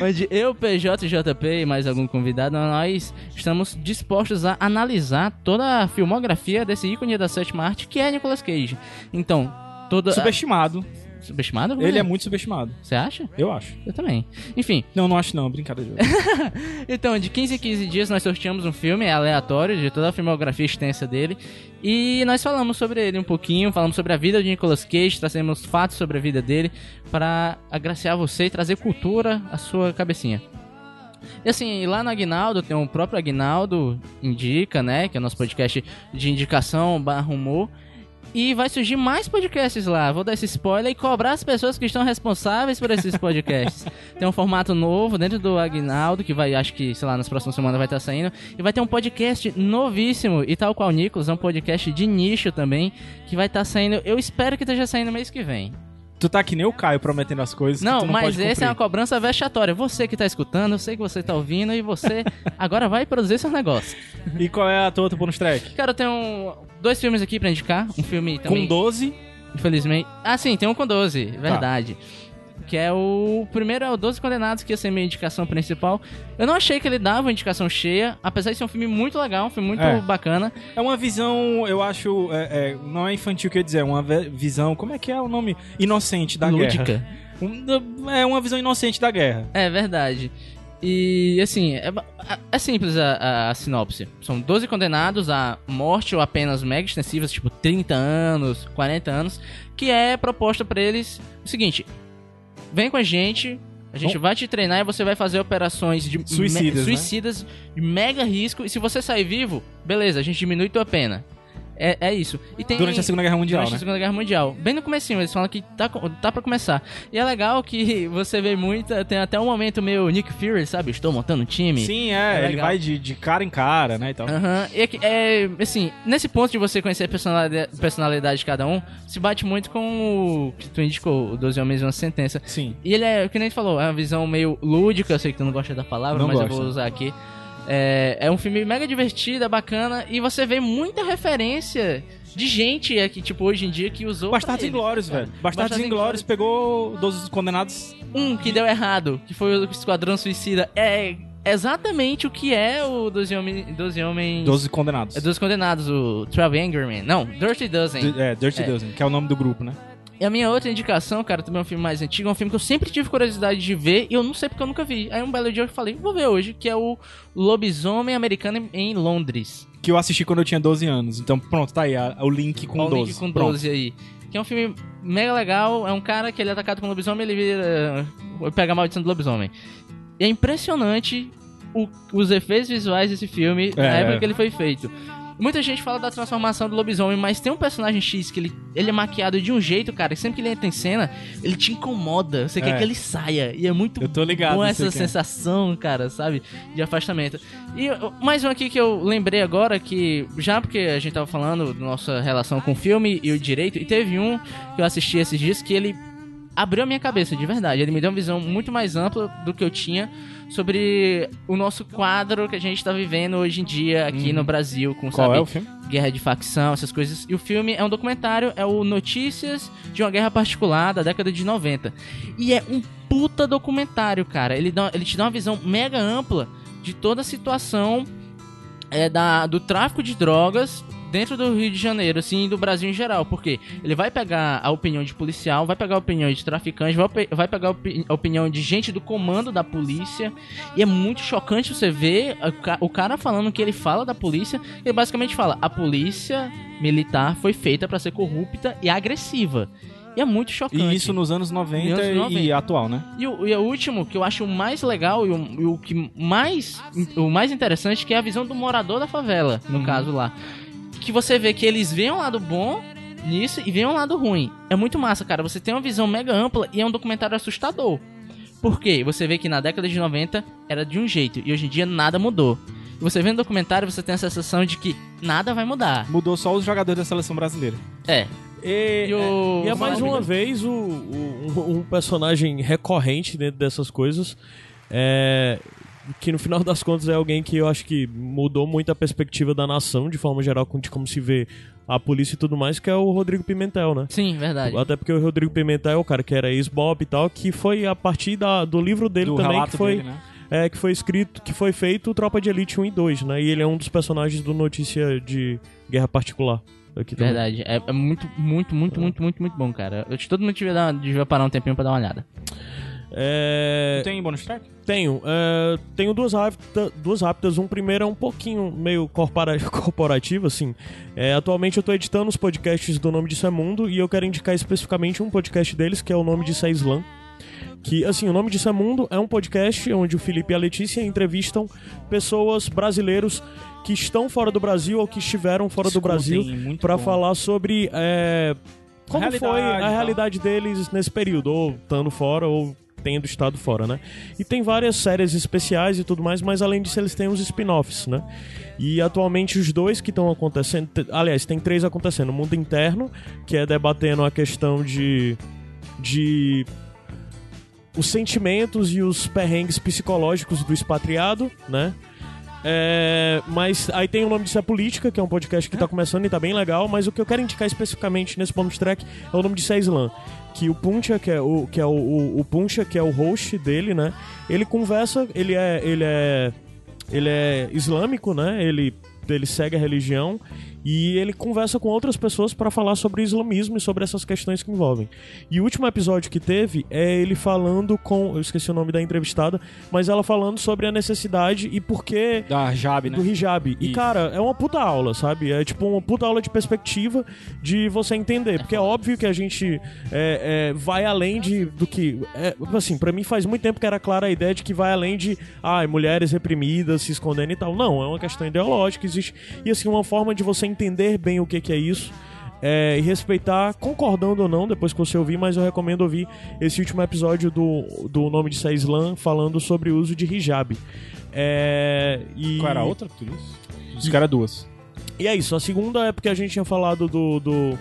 onde eu, PJ JP e mais algum convidado, nós estamos dispostos a analisar toda a filmografia desse ícone da sétima arte, que é Nicolas Cage. Então, toda... Subestimado. Subestimado? Ele é muito subestimado. Você acha? Eu acho. Eu também. Enfim, Não, não acho não. Brincadeira. então, de 15 em 15 dias nós sorteamos um filme aleatório de toda a filmografia extensa dele. E nós falamos sobre ele um pouquinho, falamos sobre a vida de Nicolas Cage, trazemos fatos sobre a vida dele para agraciar você e trazer cultura à sua cabecinha. E assim, lá no Aguinaldo tem o próprio Aguinaldo Indica, né? Que é o nosso podcast de indicação barra humor. E vai surgir mais podcasts lá. Vou dar esse spoiler e cobrar as pessoas que estão responsáveis por esses podcasts. tem um formato novo dentro do Aguinaldo, que vai, acho que, sei lá, nas próximas semanas vai estar saindo. E vai ter um podcast novíssimo, e tal qual o Nicolas, é um podcast de nicho também, que vai estar saindo. Eu espero que esteja saindo mês que vem. Tu tá que nem o Caio prometendo as coisas Não, não mas esse é uma cobrança vexatória. Você que tá escutando, eu sei que você tá ouvindo, e você agora vai produzir seu negócio. E qual é a tua outra bonus track? Cara, eu tenho dois filmes aqui pra indicar. Um filme também. Com 12. Infelizmente. Ah, sim, tem um com 12, verdade. Que é o. o Primeiro é o 12 Condenados, que ia ser minha indicação principal. Eu não achei que ele dava uma indicação cheia, apesar de ser um filme muito legal, um filme muito É. bacana. É uma visão, eu acho, é, é, não é infantil, quer dizer, é uma visão, como é que é o nome? Inocente da lúdica. guerra. Um- é uma visão inocente da guerra. É verdade. E assim, é, é simples a, a- a sinopse. São 12 condenados a morte ou apenas mega extensivas, tipo 30 anos, 40 anos, que é proposta pra eles o seguinte: vem com a gente, a gente Bom. vai te treinar e você vai fazer operações de Suicidas, me- né? suicidas de mega risco. E se você sair vivo, beleza, a gente diminui tua pena. É, é isso. E tem, Durante a Segunda Guerra Mundial, Durante a né? Segunda Guerra Mundial. Bem no comecinho, eles falam que tá, tá pra começar. E é legal que você vê muita... Tem até um momento meio Nick Fury, sabe? Estou montando um time. Sim, É é, ele vai de, de cara em cara, né, e tal. Aham. E é, é, assim, nesse ponto de você conhecer a personalidade, personalidade de cada um, se bate muito com o que tu indicou, o 12 Homens e uma Sentença. Sim. E ele é, que nem a gente falou, é uma visão meio lúdica, eu sei que tu não gosta da palavra, Não mas eu vou usar aqui. É, é um filme mega divertido, é bacana, e você vê muita referência de gente aqui, tipo, hoje em dia, que usou. Bastardos Inglórios, velho. Bastardos Inglórios pegou 12 condenados. Um que deu errado, que foi o Esquadrão Suicida, é exatamente o que é o 12 Homens. 12 Homens 12 condenados. É dos condenados, o 12 Angry Men. Não, Dirty Dozen. D- É, Dirty É. Dozen, que é o nome do grupo, né? E a minha outra indicação, cara, também é um filme mais antigo, é um filme que eu sempre tive curiosidade de ver e eu não sei porque eu nunca vi. Aí um belo dia eu falei, vou ver hoje, que é o Lobisomem Americano em Londres. Que eu assisti quando eu tinha 12 anos. Então, pronto, tá aí a- o link com Ó o 12. link com Pronto. 12 aí. Que é um filme mega legal, é um cara que ele é atacado com lobisomem ele vira. pega a maldição do lobisomem. E é impressionante o- os efeitos visuais desse filme na É. época que ele foi feito. Muita gente fala da transformação do lobisomem, mas tem um personagem X que ele, ele é maquiado de um jeito, cara, que sempre que ele entra em cena, ele te incomoda. Você quer É. que ele saia. E é muito Eu tô ligado. bom essa sensação, cara, sabe? De afastamento. E mais um aqui que eu lembrei agora, que já porque a gente tava falando da nossa relação com o filme e o direito, e teve um que eu assisti esses dias que ele abriu a minha cabeça, de verdade. Ele me deu uma visão muito mais ampla do que eu tinha sobre o nosso quadro que a gente tá vivendo hoje em dia aqui no Brasil, com. Qual sabe, é o filme? guerra de facção, essas coisas. E o filme é um documentário, é o Notícias de uma Guerra Particular da década de 90. E é um puta documentário, cara. Ele, dá, ele te dá uma visão mega ampla de toda a situação é, da, do tráfico de drogas dentro do Rio de Janeiro, assim, e do Brasil em geral. Porque ele vai pegar a opinião de policial, vai pegar a opinião de traficante, vai, vai pegar a, opi- a opinião de gente do comando da polícia. E é muito chocante você ver o ca- o cara falando que ele fala da polícia. Ele basicamente fala: a polícia militar foi feita pra ser corrupta e agressiva. E é muito chocante. E isso nos anos 90, Nos anos 90. e atual, né? E o, e o último, que eu acho o mais legal e o, e o que mais, o mais interessante, que é a visão do morador da favela, no caso lá. Que você vê que eles veem um lado bom nisso e veem um lado ruim. É muito massa, cara. Você tem uma visão mega ampla e é um documentário assustador. Por quê? Você vê que na década de 90 era de um jeito e hoje em dia nada mudou. E você vê no documentário, você tem a sensação de que nada vai mudar. Mudou só os jogadores da seleção brasileira. É. E, E, o... E é mais uma vez o, o- um, um personagem recorrente dentro dessas coisas. É, que no final das contas é alguém que eu acho que mudou muito a perspectiva da nação, de forma geral, com- de como se vê a polícia e tudo mais, que é o Rodrigo Pimentel, né? Sim, verdade. Até porque o Rodrigo Pimentel é o cara que era ex-Bob e tal, que foi a partir da, do livro dele do também, que foi, dele, né? é, que foi escrito, que foi feito Tropa de Elite 1 e 2, né? E ele é um dos personagens do Notícia de Guerra Particular. Aqui também. Verdade. É, é muito, muito, muito, muito, muito, muito bom, cara. Eu todo mundo devia, dar, devia parar um tempinho pra dar uma olhada. É... Tem bônus track? Tenho. é, tenho duas, rápida, duas rápidas. Um primeiro é um pouquinho meio corpora- corporativo, assim. É, atualmente eu tô editando os podcasts do Nome Disso é Mundo e eu quero indicar especificamente um podcast deles, que é o Nome Disso é Islã. Que, assim, o Nome Disso é Mundo é um podcast onde o Felipe e a Letícia entrevistam pessoas brasileiros que estão fora do Brasil ou que estiveram fora do Escutem, Brasil muito para falar sobre é, como realidade foi a realidade deles nesse período, ou estando fora ou tendo estado fora, né? E tem várias séries especiais e tudo mais, mas além disso eles têm os spin-offs, né? E atualmente os dois que estão acontecendo, te- aliás, tem três acontecendo, o Mundo Interno, que é debatendo a questão de de os sentimentos e os perrengues psicológicos do expatriado, né? É, mas aí tem o nome disso é Política, que é um podcast que tá começando e tá bem legal, mas o que eu quero indicar especificamente nesse bonus track é o nome disso é Islã. Que o Puncha, que é o, que é o, o, o Puncha, que é o host dele, né? Ele conversa, ele é. ele é. ele é islâmico, né? Ele, ele segue a religião e ele conversa com outras pessoas para falar sobre o islamismo e sobre essas questões que envolvem. E o último episódio que teve é ele falando com. Eu esqueci o nome da entrevistada, mas ela falando sobre a necessidade e por que Da Jab, né? do hijab. E, Isso. cara, é uma puta aula, sabe? É tipo uma puta aula de perspectiva de você entender. Porque é óbvio que a gente é, é, vai além de, do que. É, assim, pra mim faz muito tempo que era clara a ideia de que vai além de ai, mulheres reprimidas se escondendo e tal. Não, é uma questão ideológica, existe. E assim, uma forma de você entender bem o que, que é isso. é, e respeitar, concordando ou não, depois que você ouvir, mas eu recomendo ouvir esse último episódio do, do Nome de Islã falando sobre o uso de hijab. É, e... Qual era a outra que tu disse? Os caras duas. E é isso, a segunda é porque a gente tinha falado do. do-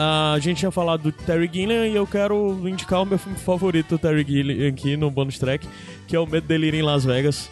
a gente tinha falado do Terry Gilliam e eu quero indicar o meu filme favorito do Terry Gilliam aqui no bonus track, que é o Medo Delírio em Las Vegas.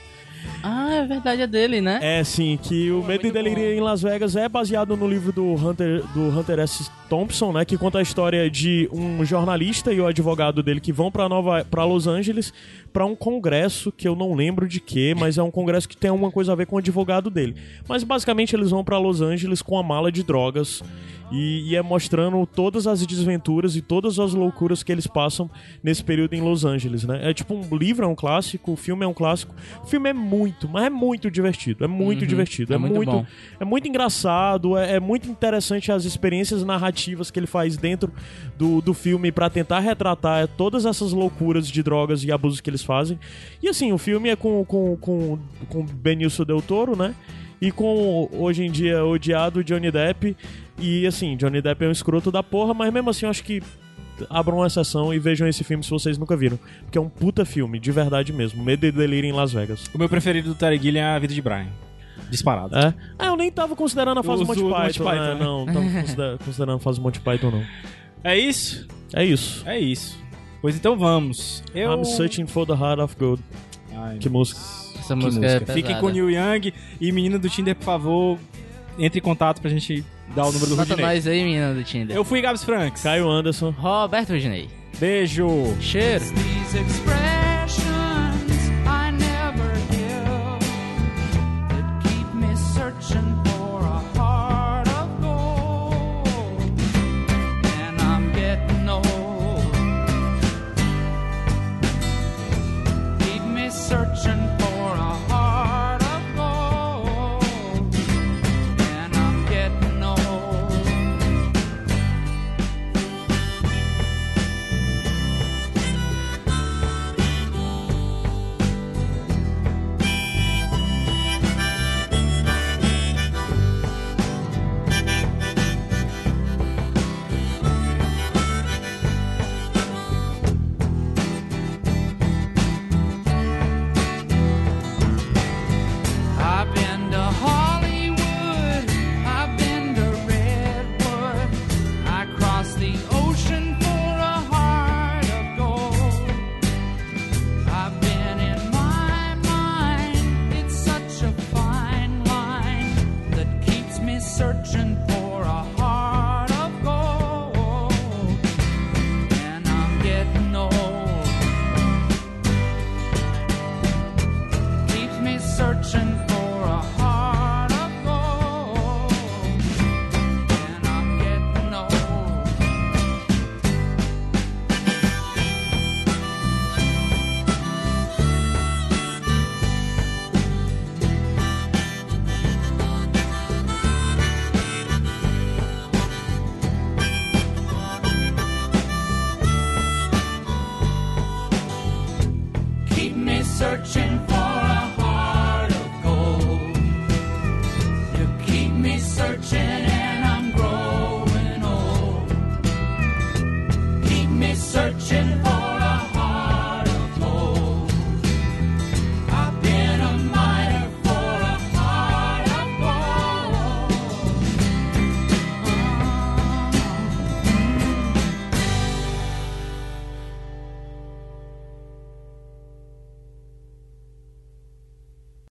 Ah, é verdade, é dele, né? É, sim, que o Pô, Medo e Delírio bom. em Las Vegas é baseado no livro do Hunter, do Hunter S. Thompson, né, que conta a história de um jornalista e o advogado dele que vão para Nova para Los Angeles para um congresso que eu não lembro de quê, mas é um congresso que tem alguma coisa a ver com o advogado dele. Mas basicamente eles vão para Los Angeles com a mala de drogas e, e é mostrando todas as desventuras e todas as loucuras que eles passam nesse período em Los Angeles, né? É tipo um livro é um clássico, o filme é um clássico. O filme é muito, mas é muito divertido, é muito Uhum, divertido, é é, muito muito, é muito engraçado, é, é muito interessante as experiências narrativas que ele faz dentro do, do filme pra tentar retratar todas essas loucuras de drogas e abusos que eles fazem. E assim, o filme é com com com, com Benício Del Toro, né? E com hoje em dia odiado Johnny Depp. E assim, Johnny Depp é um escroto da porra, mas mesmo assim eu acho que abram uma exceção e vejam esse filme se vocês nunca viram. Porque é um puta filme, de verdade mesmo. Medo e delírio em Las Vegas. O meu preferido do Terry Gilliam é A Vida de Brian. Disparado. É? Ah, eu nem tava considerando a fase O Monty do Python. Monty Python, né? Não, tava considera- considerando a fase Monty Python, não. É isso? É isso. É isso. Pois então vamos. Eu... I'm searching for the heart of gold. Ai, Que música. Essa que música, é pesada. Fiquem com o Neil Young e menina do Tinder, por favor, entre em contato pra gente dar o número do Nota Rudinei. nós aí, menina do Tinder. Eu fui Gabs Franks. Caio Anderson. Roberto Rudinei. Beijo. Cheiro.